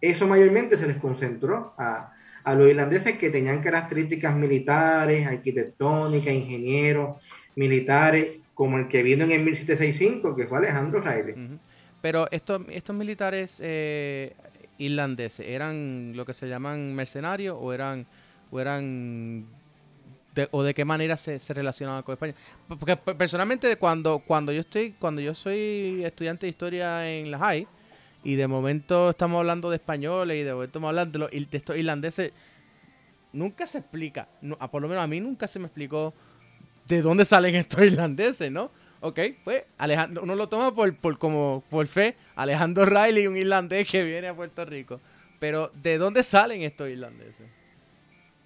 Eso mayormente se les concentró a, los irlandeses que tenían características militares, arquitectónicas, ingenieros, militares, como el que vino en el 1765, que fue Alejandro Riley. Pero estos, estos militares eh, irlandeses, ¿eran lo que se llaman mercenarios o eran, o eran o de qué manera se, se relacionaban con España. Porque personalmente cuando, cuando yo estoy, cuando yo soy estudiante de historia en la high, y de momento estamos hablando de españoles y de momento estamos hablando de, los, de estos irlandeses, nunca se explica, por lo menos a mí nunca se me explicó de dónde salen estos irlandeses, ¿no? Ok, pues Alejandro, uno lo toma por, por como por fe, Alejandro Riley, un irlandés que viene a Puerto Rico. Pero ¿de dónde salen estos irlandeses?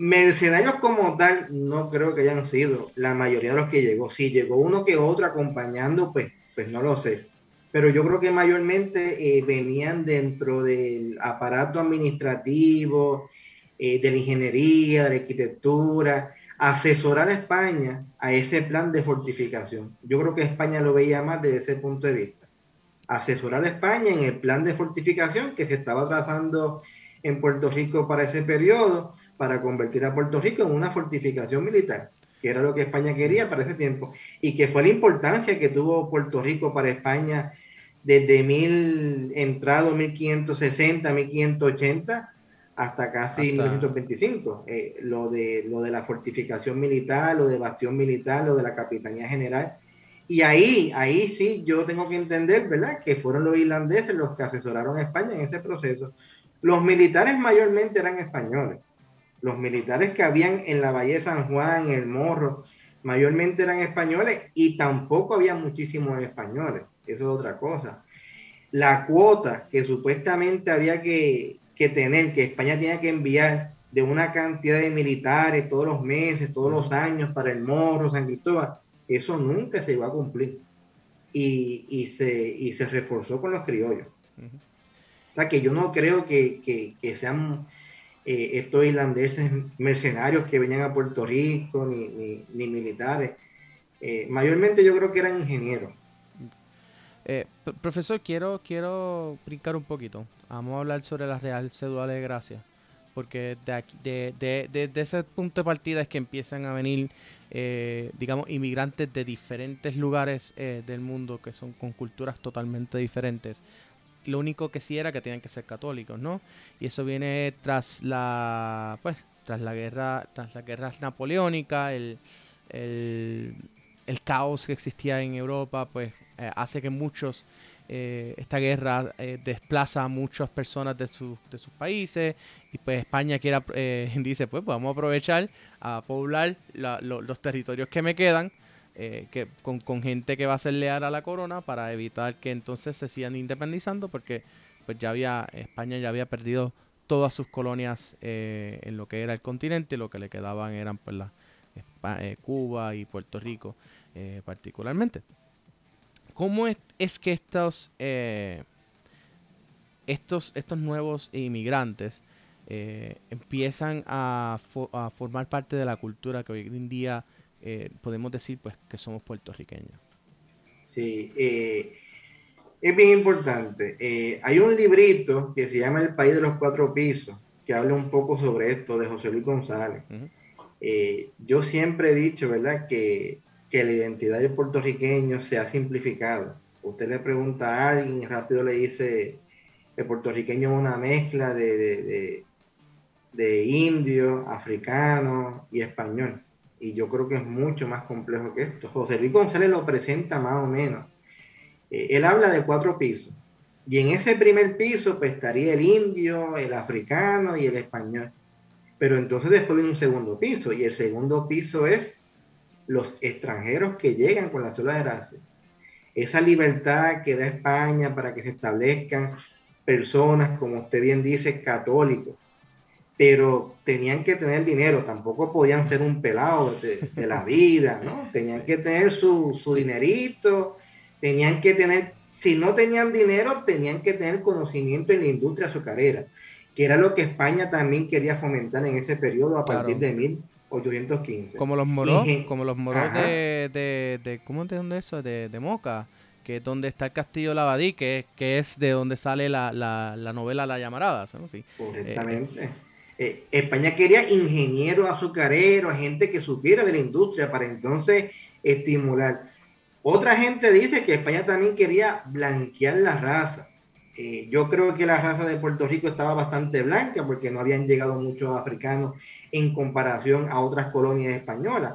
Mercenarios como tal, no creo que hayan sido la mayoría de los que llegó. Si llegó uno que otro acompañando, pues, pues no lo sé. Pero yo creo que mayormente eh, venían dentro del aparato administrativo, eh, de la ingeniería, de la arquitectura, asesorar a España a ese plan de fortificación. Yo creo que España lo veía más desde ese punto de vista. Asesorar a España en el plan de fortificación que se estaba trazando en Puerto Rico para ese periodo para convertir a Puerto Rico en una fortificación militar, que era lo que España quería para ese tiempo, y que fue la importancia que tuvo Puerto Rico para España desde mil entrado 1560, 1580 hasta casi 1925. Eh, lo, de, lo de la fortificación militar, lo de bastión militar, lo de la capitanía general. Y ahí, ahí sí, yo tengo que entender, ¿verdad? Que fueron los irlandeses los que asesoraron a España en ese proceso. Los militares mayormente eran españoles. Los militares que habían en la Valle de San Juan, en el Morro, mayormente eran españoles y tampoco había muchísimos españoles. Eso es otra cosa. La cuota que supuestamente había que, que tener, que España tenía que enviar de una cantidad de militares todos los meses, todos los años para el Morro, San Cristóbal, eso nunca se iba a cumplir. Y, y, se, y se reforzó con los criollos. O sea, que yo no creo que, que, que sean eh, estos irlandeses mercenarios que venían a Puerto Rico, ni, ni, militares. Eh, mayormente yo creo que eran ingenieros. Eh, profesor, quiero, quiero brincar un poquito. Vamos a hablar sobre la Real Cédula de Gracia. Porque de, aquí, de, de, ese punto de partida es que empiezan a venir, eh, digamos, inmigrantes de diferentes lugares eh, del mundo que son con culturas totalmente diferentes. Lo único que sí era que tenían que ser católicos, ¿no? Y eso viene tras la, pues, tras la guerra, tras la guerra napoleónica, el, el, caos que existía en Europa, pues eh, hace que muchos, eh, esta guerra eh, desplaza a muchas personas de, su, de sus países y pues España quiera, dice, pues, vamos a aprovechar a poblar los territorios que me quedan que, con, con, gente que va a ser leal a la corona para evitar que entonces se sigan independizando porque pues ya había, España ya había perdido todas sus colonias en lo que era el continente, lo que le quedaban eran pues la, Cuba y Puerto Rico particularmente. ¿Cómo es, que estos, eh, estos, estos nuevos inmigrantes eh, empiezan a, formar parte de la cultura que hoy en día eh, podemos decir pues que somos puertorriqueños? Sí, es bien importante. hay un librito que se llama El País de los Cuatro Pisos, que habla un poco sobre esto de José Luis González. yo siempre he dicho, ¿verdad?, que que la identidad del puertorriqueño se ha simplificado. Usted le pregunta a alguien, rápido le dice, el puertorriqueño es una mezcla de, de, indio, africano y español. Y yo creo que es mucho más complejo que esto. José Luis González lo presenta más o menos. Eh, él habla de cuatro pisos. Y en ese primer piso pues, estaría el indio, el africano y el español. Pero entonces después viene un segundo piso. Y el segundo piso es los extranjeros que llegan con la sola gracia. Esa libertad que da España para que se establezcan personas, como usted bien dice, católicos, pero tenían que tener dinero, tampoco podían ser un pelado de, la vida, ¿no? Tenían que tener su, su dinerito, tenían que tener, si no tenían dinero, tenían que tener conocimiento en la industria azucarera, que era lo que España también quería fomentar en ese periodo a partir de mil 815. Como los moros, como los moros de, de, de, ¿cómo de dónde es eso? De, de Moca, que es donde está el castillo Lavadí, que, que es de donde sale la, la, la novela La Llamarada, ¿no? Sí. Correctamente. Eh, España quería ingenieros azucareros, gente que supiera de la industria para entonces estimular. Otra gente dice que España también quería blanquear la raza. Eh, yo creo que la raza de Puerto Rico estaba bastante blanca porque no habían llegado muchos africanos en comparación a otras colonias españolas.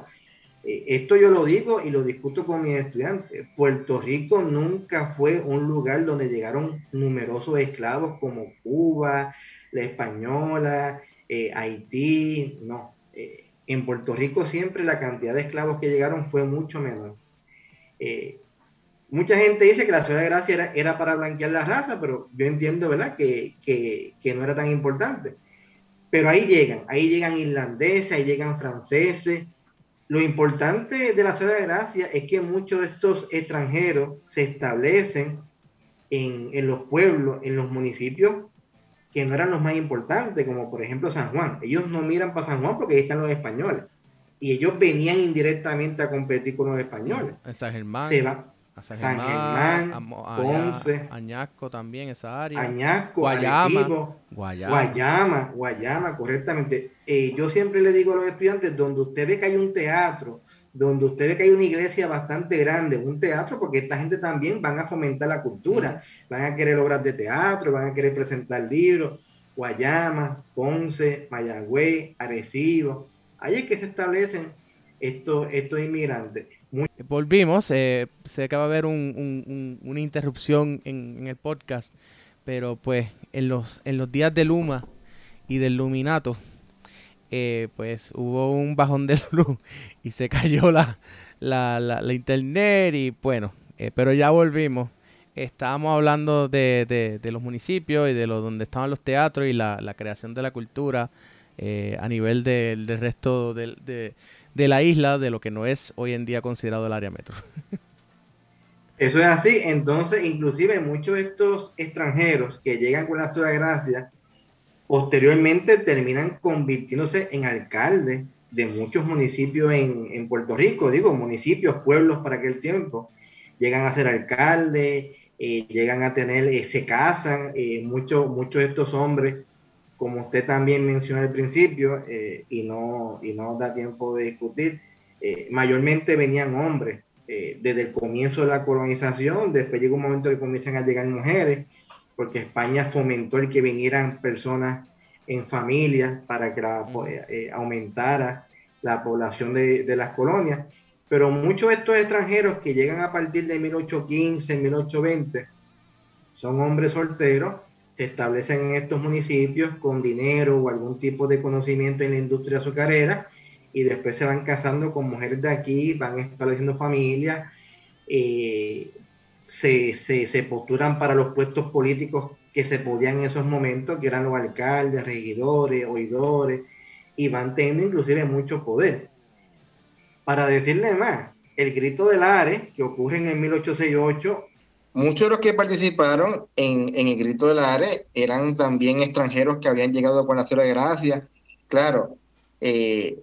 Eh, esto yo lo digo y lo discuto con mis estudiantes. Puerto Rico nunca fue un lugar donde llegaron numerosos esclavos como Cuba, la Española, eh, Haití, no. Eh, en Puerto Rico siempre la cantidad de esclavos que llegaron fue mucho menor. mucha gente dice que la ciudad de Gracia era, para blanquear la raza, pero yo entiendo, ¿verdad?, que, que no era tan importante. Pero ahí llegan, ahí llegan irlandeses, ahí llegan franceses. Lo importante de la ciudad de Gracia es que muchos de estos extranjeros se establecen en, en, los pueblos, en los municipios que no eran los más importantes, como por ejemplo San Juan. Ellos no miran para San Juan porque ahí están los españoles. Y ellos venían indirectamente a competir con los españoles. En San Germán. Se van, San Germán, Ponce, Añasco también, esa área. Añasco, Guayama, Guayama, Guayama, correctamente. Eh, yo siempre le digo a los estudiantes, donde usted ve que hay un teatro, donde usted ve que hay una iglesia bastante grande, un teatro, porque esta gente también van a fomentar la cultura, van a querer obras de teatro, van a querer presentar libros, Guayama, Ponce, Mayagüez, Arecibo, ahí es que se establecen estos, estos inmigrantes. Volvimos, eh, sé que va a haber una interrupción en, el podcast, pero pues en los, en los días de Luma y del Luminato, eh, pues hubo un bajón de luz y se cayó la, la, la, internet y bueno, eh, pero ya volvimos. Estábamos hablando de, de, los municipios y de lo, donde estaban los teatros y la, la creación de la cultura eh, a nivel del, resto de, de la isla, de lo que no es hoy en día considerado el área metro. Eso es así, entonces inclusive muchos de estos extranjeros que llegan con la ciudad de gracia posteriormente terminan convirtiéndose en alcaldes de muchos municipios en, Puerto Rico, digo, municipios, pueblos para aquel tiempo, llegan a ser alcaldes, eh, llegan a tener, eh, se casan, eh, muchos, muchos de estos hombres, como usted también mencionó al principio, y, no, y no da tiempo de discutir, mayormente venían hombres, desde el comienzo de la colonización, después llega un momento que comienzan a llegar mujeres, porque España fomentó el que vinieran personas en familia para que pues, eh, aumentara la población de, las colonias. Pero muchos de estos extranjeros que llegan a partir de 1815, 1820, son hombres solteros, se establecen en estos municipios con dinero o algún tipo de conocimiento en la industria azucarera y después se van casando con mujeres de aquí, van estableciendo familias, eh, se, se, postulan para los puestos políticos que se podían en esos momentos, que eran los alcaldes, regidores, oidores, y van teniendo inclusive mucho poder. Para decirle más, el grito del Ares, que ocurre en el 1868, muchos de los que participaron en, el grito del Ares eran también extranjeros que habían llegado con la de Gracia. Claro, eh,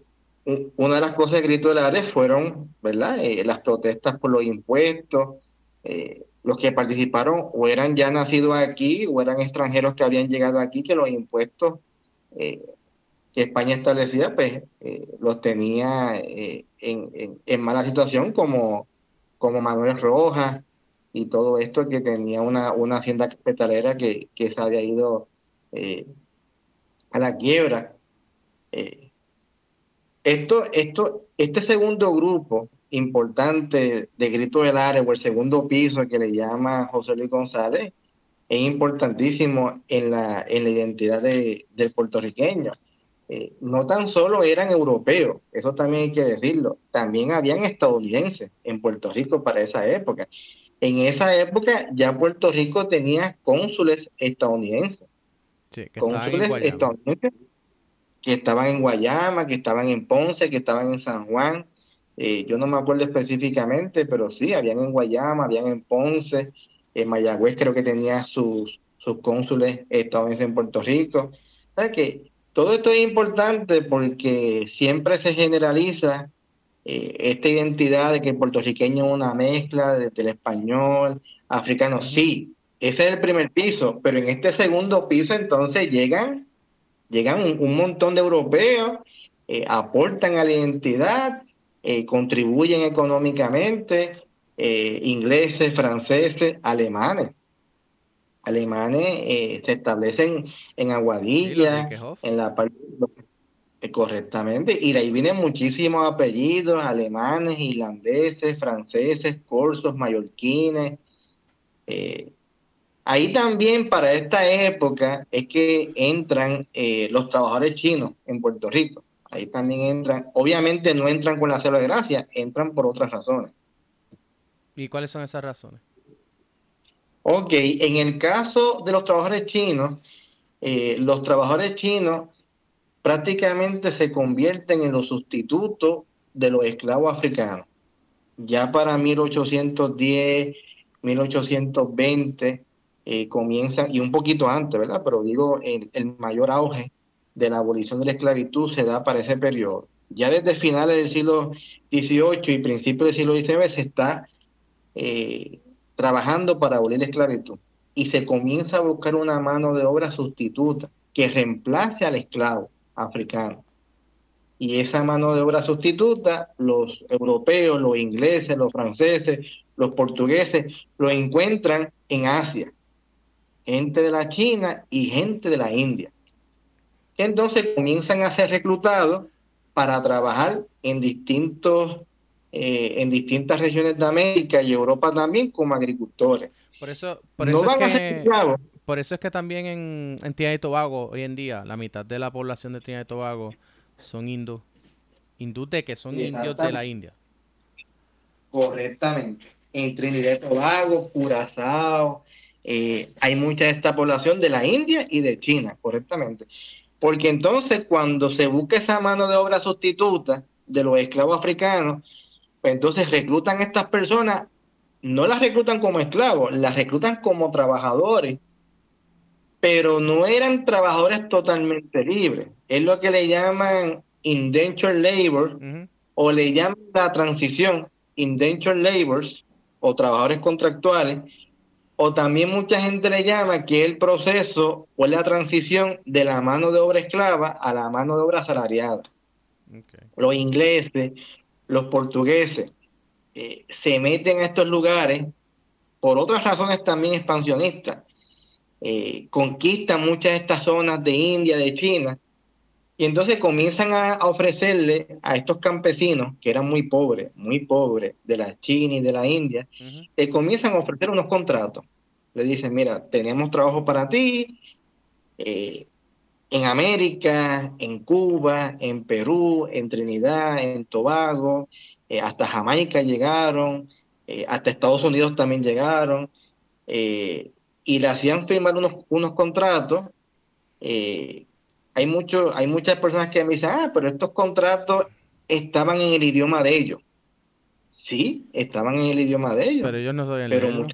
una de las cosas del grito del Ares fueron, ¿verdad? Eh, las protestas por los impuestos, eh, los que participaron o eran ya nacidos aquí o eran extranjeros que habían llegado aquí, que los impuestos eh, que España establecía, pues eh, los tenía en, mala situación, como, como Manuel Rojas y todo esto, que tenía una, una hacienda petrolera que, que se había ido a la quiebra. esto, esto, este segundo grupo importante de Grito del Área o el segundo piso que le llama José Luis González es importantísimo en la, en la identidad de, del puertorriqueño. Eh, no tan solo eran europeos, eso también hay que decirlo, también habían estadounidenses en Puerto Rico para esa época. En esa época ya Puerto Rico tenía cónsules estadounidenses. que cónsules estadounidenses que estaban en Guayama, que estaban en Ponce, que estaban en San Juan, eh, yo no me acuerdo específicamente, pero sí, habían en Guayama, habían en Ponce, en Mayagüez creo que tenía sus, sus cónsules estadounidenses en Puerto Rico. O sea que todo esto es importante porque siempre se generaliza eh, esta identidad de que el puertorriqueño es una mezcla del español, africano. Sí, ese es el primer piso, pero en este segundo piso entonces llegan, llegan un, montón de europeos, eh, aportan a la identidad eh, contribuyen económicamente, eh, ingleses, franceses, alemanes. Alemanes eh, se establecen en Aguadilla, en la parte correctamente, y de ahí vienen muchísimos apellidos, alemanes, irlandeses, franceses, corsos, mallorquines. ahí también para esta época es que entran los trabajadores chinos en Puerto Rico. Ahí también entran, obviamente no entran con la célula de gracia, entran por otras razones. ¿Y cuáles son esas razones? Ok, en el caso de los trabajadores chinos, eh, los trabajadores chinos prácticamente se convierten en los sustitutos de los esclavos africanos. Ya para 1810, 1820 eh, comienzan, y un poquito antes, ¿verdad? Pero digo, el mayor auge de la abolición de la esclavitud se da para ese periodo. Ya desde finales del siglo XVIII y principios del siglo XIX se está eh, trabajando para abolir la esclavitud y se comienza a buscar una mano de obra sustituta que reemplace al esclavo africano. y esa mano de obra sustituta, los europeos, los ingleses, los franceses, los portugueses, lo encuentran en Asia. Gente de la China y gente de la India. Entonces comienzan a ser reclutados para trabajar en distintos eh, en distintas regiones de América y Europa también como agricultores. Por eso, por eso es que, por eso es que también en, en Trinidad y Tobago hoy en día la mitad de la población de Trinidad y Tobago son hindú. Hindú de que son indios de la India. Correctamente. En Trinidad y Tobago, Curazao, eh, hay mucha de esta población de la India y de China, correctamente. Porque entonces cuando se busca esa mano de obra sustituta de los esclavos africanos, pues entonces reclutan a estas personas, no las reclutan como esclavos, las reclutan como trabajadores, pero no eran trabajadores totalmente libres. Es lo que le llaman indentured labor o le llaman la transición indentured laborers o trabajadores contractuales o también mucha gente le llama que el proceso o la transición de la mano de obra esclava a la mano de obra asalariada. Los ingleses, los portugueses eh, se meten a estos lugares por otras razones también expansionistas. Eh, conquistan muchas de estas zonas de India, de China, y entonces comienzan a, ofrecerle a estos campesinos, que eran muy pobres, muy pobres, de la China y de la India, le comienzan a ofrecer unos contratos. Le dicen, mira, tenemos trabajo para ti eh, en América, en Cuba, en Perú, en Trinidad, en Tobago, eh, hasta Jamaica llegaron, eh, hasta Estados Unidos también llegaron, y le hacían firmar unos, unos contratos hay, mucho, hay muchas personas que me dicen, ah, pero estos contratos estaban en el idioma de ellos. Sí, estaban en el idioma de ellos. Pero ellos no sabían pero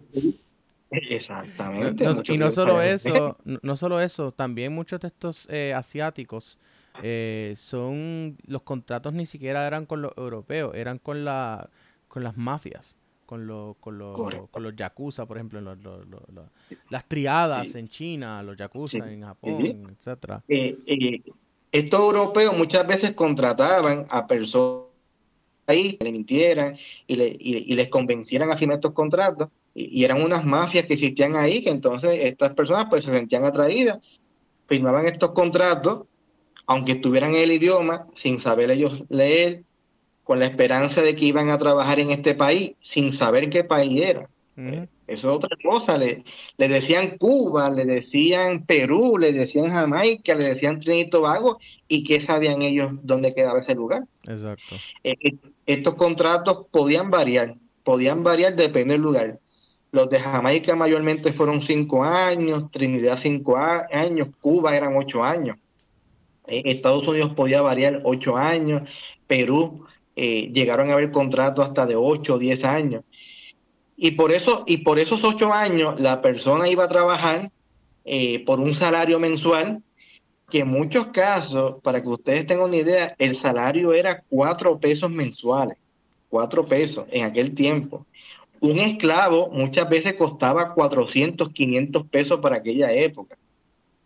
Exactamente. y no solo eso, no, solo eso, también muchos de estos eh, asiáticos eh, son, los contratos ni siquiera eran con los europeos, eran con, la, con las mafias con, lo, con, con los yakuza, por ejemplo, las triadas en China, los yakuza en Japón, etcétera. Eh, eh, estos europeos muchas veces contrataban a personas ahí que le mintieran y, le, y, les convencieran a firmar estos contratos y, eran unas mafias que existían ahí que entonces estas personas pues se sentían atraídas firmaban estos contratos aunque estuvieran en el idioma sin saber ellos leer con la esperanza de que iban a trabajar en este país sin saber qué país era. Eso es otra cosa. Le, le, decían Cuba, le decían Perú, le decían Jamaica, le decían Trinidad y Tobago, y qué sabían ellos dónde quedaba ese lugar. Exacto. Eh, eh, estos contratos podían variar, podían variar depende del lugar. Los de Jamaica mayormente fueron cinco años, Trinidad cinco años, Cuba eran ocho años. Eh, Estados Unidos podía variar ocho años, Perú eh, llegaron a haber contratos hasta de 8 o 10 años. Y por, eso, y por esos 8 años la persona iba a trabajar eh, por un salario mensual, que en muchos casos, para que ustedes tengan una idea, el salario era 4 pesos mensuales, 4 pesos en aquel tiempo. Un esclavo muchas veces costaba 400, 500 pesos para aquella época.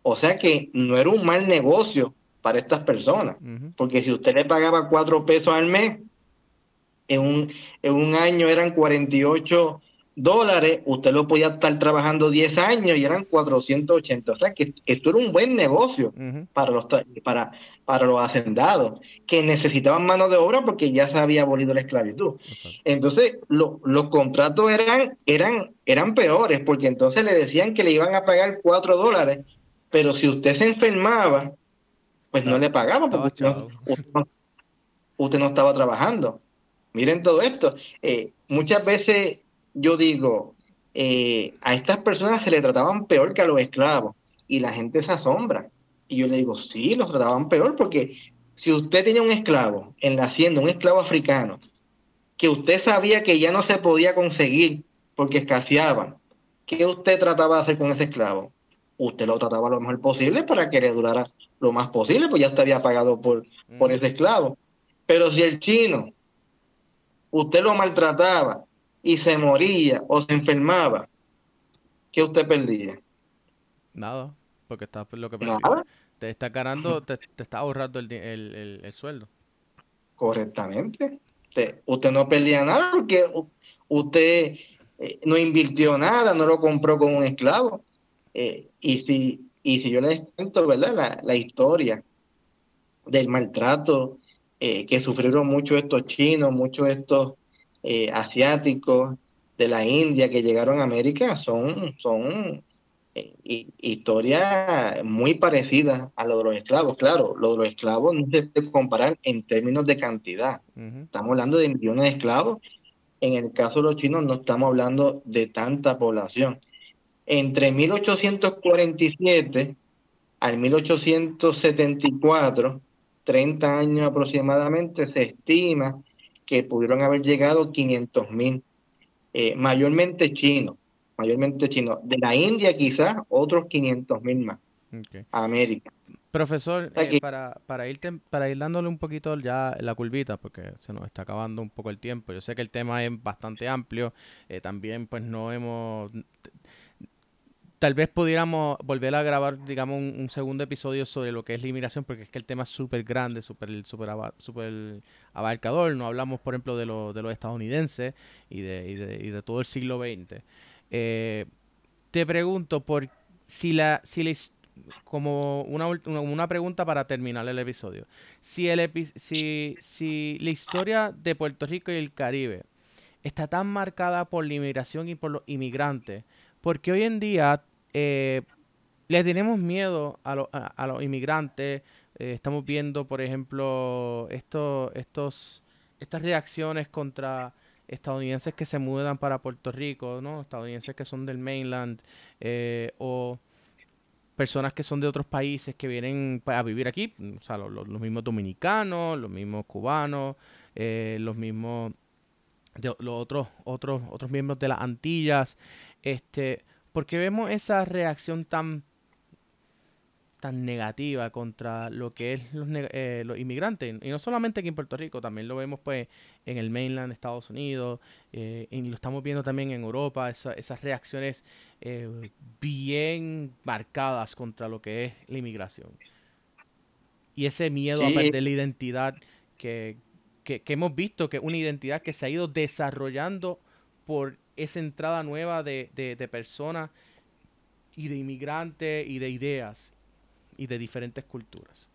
O sea que no era un mal negocio para estas personas. Porque si usted le pagaba cuatro pesos al mes, en un, en un año eran 48 dólares, usted lo podía estar trabajando 10 años y eran 480. O sea que esto era un buen negocio para, los, para, para los hacendados, que necesitaban mano de obra porque ya se había abolido la esclavitud. Entonces, los contratos eran, eran, eran peores, porque entonces le decían que le iban a pagar 4 dólares, pero si usted se enfermaba, pues no le pagamos porque usted, no, estaba trabajando. Miren todo esto. Eh, muchas veces yo digo, eh, a estas personas se le trataban peor que a los esclavos y la gente se asombra. Y yo le digo, sí, los trataban peor porque si usted tenía un esclavo en la hacienda, un esclavo africano, que usted sabía que ya no se podía conseguir porque escaseaban, ¿qué usted trataba de hacer con ese esclavo? Usted lo trataba lo mejor posible para que le durara lo más posible, pues ya te había pagado por, por ese esclavo. Pero si el chino, usted lo maltrataba y se moría o se enfermaba, ¿qué usted perdía? Nada, porque está lo que te está ganando, te, está ahorrando el, el, el, sueldo. correctamente. Usted, no pelea nada porque usted eh, no invirtió nada, no lo compró con un esclavo. Eh, y, si, y si yo les cuento ¿verdad? La, la historia del maltrato eh, que sufrieron muchos estos chinos, muchos estos asiáticos de la India que llegaron a América, son, son historias muy parecidas a lo de los esclavos. Claro, lo de los esclavos no se puede comparar en términos de cantidad. Estamos hablando de millones de esclavos. En el caso de los chinos no estamos hablando de tanta población. Entre 1847 al 1874, 30 años aproximadamente, se estima que pudieron haber llegado 500 mil, eh, mayormente chinos mayormente chinos. De la India quizás otros 500 mil más a América. Profesor, eh, para, para, ir para ir dándole un poquito ya la curvita, porque se nos está acabando un poco el tiempo. Yo sé que el tema es bastante amplio. Eh, también pues no hemos tal vez pudiéramos volver a grabar, digamos, un, segundo episodio sobre lo que es la inmigración, porque es que el tema es súper grande, súper super, super abarcador. No hablamos, por ejemplo, de, lo, de los estadounidenses y de, y de, y de todo el siglo XX. Eh, te pregunto por si la, si como una, una, pregunta para terminar el episodio. Si, el si, si la historia de Puerto Rico y el Caribe está tan marcada por la inmigración y por los inmigrantes, porque hoy en día eh, le tenemos miedo a, a, los inmigrantes. Eh, estamos viendo, por ejemplo, estos, estos, estas reacciones contra estadounidenses que se mudan para Puerto Rico, ¿no? Estadounidenses que son del mainland eh, o personas que son de otros países que vienen a vivir aquí, o sea, los mismos dominicanos, los mismos cubanos, eh, los mismos de, los otros otros otros miembros de las Antillas, este, porque vemos esa reacción tan tan negativa contra lo que es los, eh, los, inmigrantes. Y no solamente aquí en Puerto Rico, también lo vemos pues en el mainland Estados Unidos, eh, y lo estamos viendo también en Europa, esas reacciones eh, bien marcadas contra lo que es la inmigración. Y ese miedo a perder la identidad que, que, hemos visto, que es una identidad que se ha ido desarrollando por esa entrada nueva de, de, personas y de inmigrantes y de ideas y de diferentes culturas.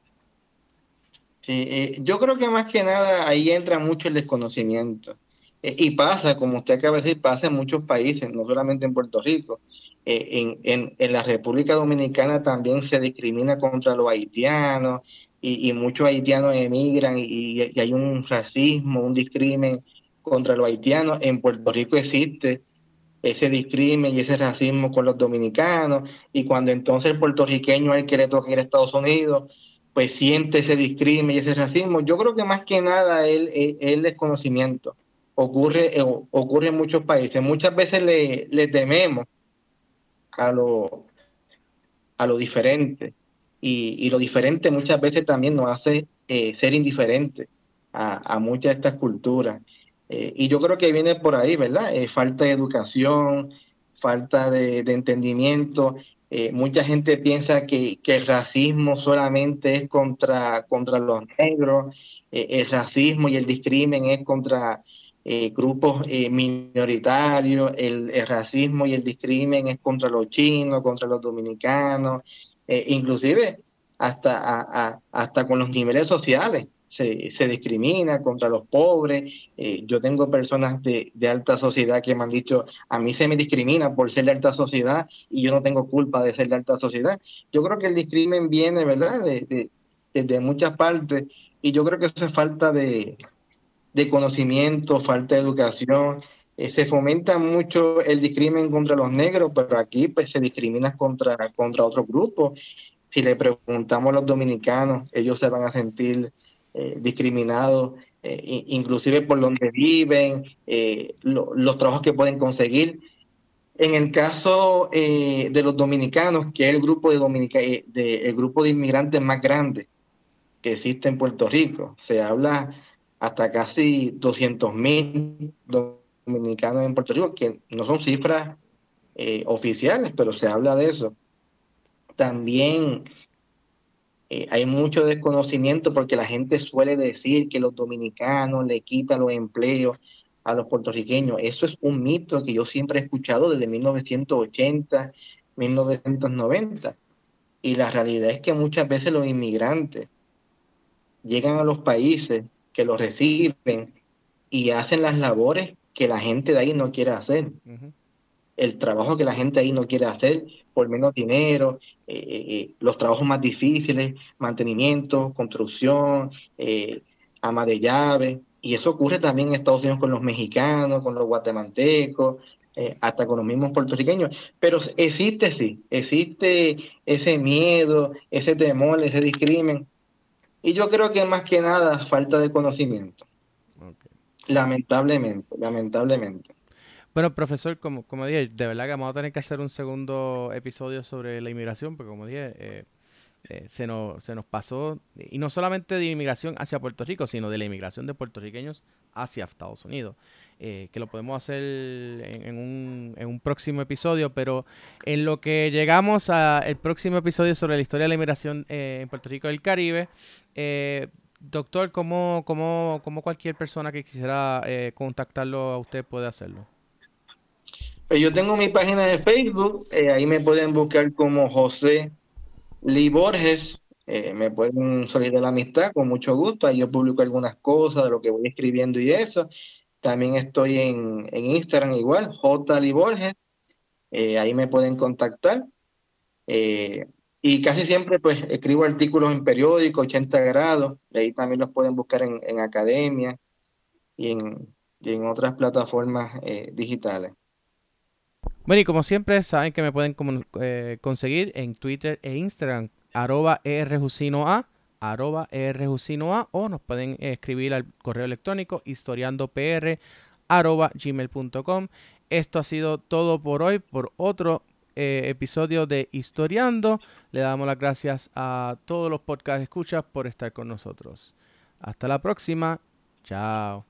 Sí, eh, yo creo que más que nada ahí entra mucho el desconocimiento. Eh, y pasa, como usted acaba de decir, pasa en muchos países, no solamente en Puerto Rico. Eh, en, en, en, la República Dominicana también se discrimina contra los haitianos y, y muchos haitianos emigran y, y, hay un racismo, un discrimen contra los haitianos. En Puerto Rico existe ese discrimen y ese racismo con los dominicanos, y cuando entonces el puertorriqueño es el que le ir a Estados Unidos, pues siente ese discrimen y ese racismo. Yo creo que más que nada el, el, desconocimiento ocurre, eh, ocurre en muchos países. Muchas veces le, le tememos a lo, a lo diferente, y, y, lo diferente muchas veces también nos hace eh, ser indiferentes a, a muchas de estas culturas. Eh, y yo creo que viene por ahí, ¿verdad? Eh, falta de educación, falta de, entendimiento. Eh, mucha gente piensa que, el racismo solamente es contra, contra los negros, el racismo y el discrimen es contra grupos minoritarios, el, racismo y el discrimen es contra los chinos, contra los dominicanos, inclusive hasta, hasta con los niveles sociales se, se discrimina contra los pobres. Eh, yo tengo personas de, alta sociedad que me han dicho, a mí se me discrimina por ser de alta sociedad y yo no tengo culpa de ser de alta sociedad. Yo creo que el discrimen viene, ¿verdad?, de, de, muchas partes y yo creo que eso es falta de, de conocimiento, falta de educación. Eh, se fomenta mucho el discrimen contra los negros, pero aquí pues se discrimina contra, contra otros grupos. Si le preguntamos a los dominicanos, ellos se van a sentir eh, discriminados, eh, inclusive por donde viven, eh, los trabajos que pueden conseguir. En el caso de los dominicanos, que es el grupo de, Dominica, de, el grupo de inmigrantes más grande que existe en Puerto Rico, se habla hasta casi 200 mil dominicanos en Puerto Rico, que no son cifras oficiales, pero se habla de eso. También Eh, hay mucho desconocimiento porque la gente suele decir que los dominicanos le quitan los empleos a los puertorriqueños. Eso es un mito que yo siempre he escuchado desde 1980, 1990. Y la realidad es que muchas veces los inmigrantes llegan a los países que los reciben y hacen las labores que la gente de ahí no quiere hacer. El trabajo que la gente ahí no quiere hacer por menos dinero, eh, eh, eh, los trabajos más difíciles, mantenimiento, construcción, ama de llave. Y eso ocurre también en Estados Unidos con los mexicanos, con los guatemaltecos, hasta con los mismos puertorriqueños. Pero existe, sí, existe ese miedo, ese temor, ese discrimen. Y yo creo que más que nada falta de conocimiento. Lamentablemente, lamentablemente. Bueno, profesor, como, como dije, de verdad que vamos a tener que hacer un segundo episodio sobre la inmigración, porque como dije, eh, eh, se, nos, se nos pasó, y no solamente de inmigración hacia Puerto Rico, sino de la inmigración de puertorriqueños hacia Estados Unidos, eh, que lo podemos hacer en, un, en un próximo episodio, pero en lo que llegamos al próximo episodio sobre la historia de la inmigración en Puerto Rico y el Caribe, doctor, ¿cómo, cómo, cómo cualquier persona que quisiera contactarlo a usted puede hacerlo? Pues yo tengo mi página de Facebook, eh, ahí me pueden buscar como José Lee Borges, eh, me pueden solicitar la amistad con mucho gusto, ahí yo publico algunas cosas de lo que voy escribiendo y eso. También estoy en, Instagram igual, J. Lee Borges, eh, ahí me pueden contactar. y casi siempre pues escribo artículos en periódicos, 80 grados, ahí también los pueden buscar en, academia y en, y en otras plataformas digitales. Bueno, y como siempre, saben que me pueden eh, conseguir en Twitter e Instagram, arroba erjucinoa, arroba erjucinoa, o nos pueden escribir al correo electrónico historiandopr, arroba gmail.com. Esto ha sido todo por hoy, por otro eh, episodio de Historiando. Le damos las gracias a todos los podcast escuchas por estar con nosotros. Hasta la próxima. Chao.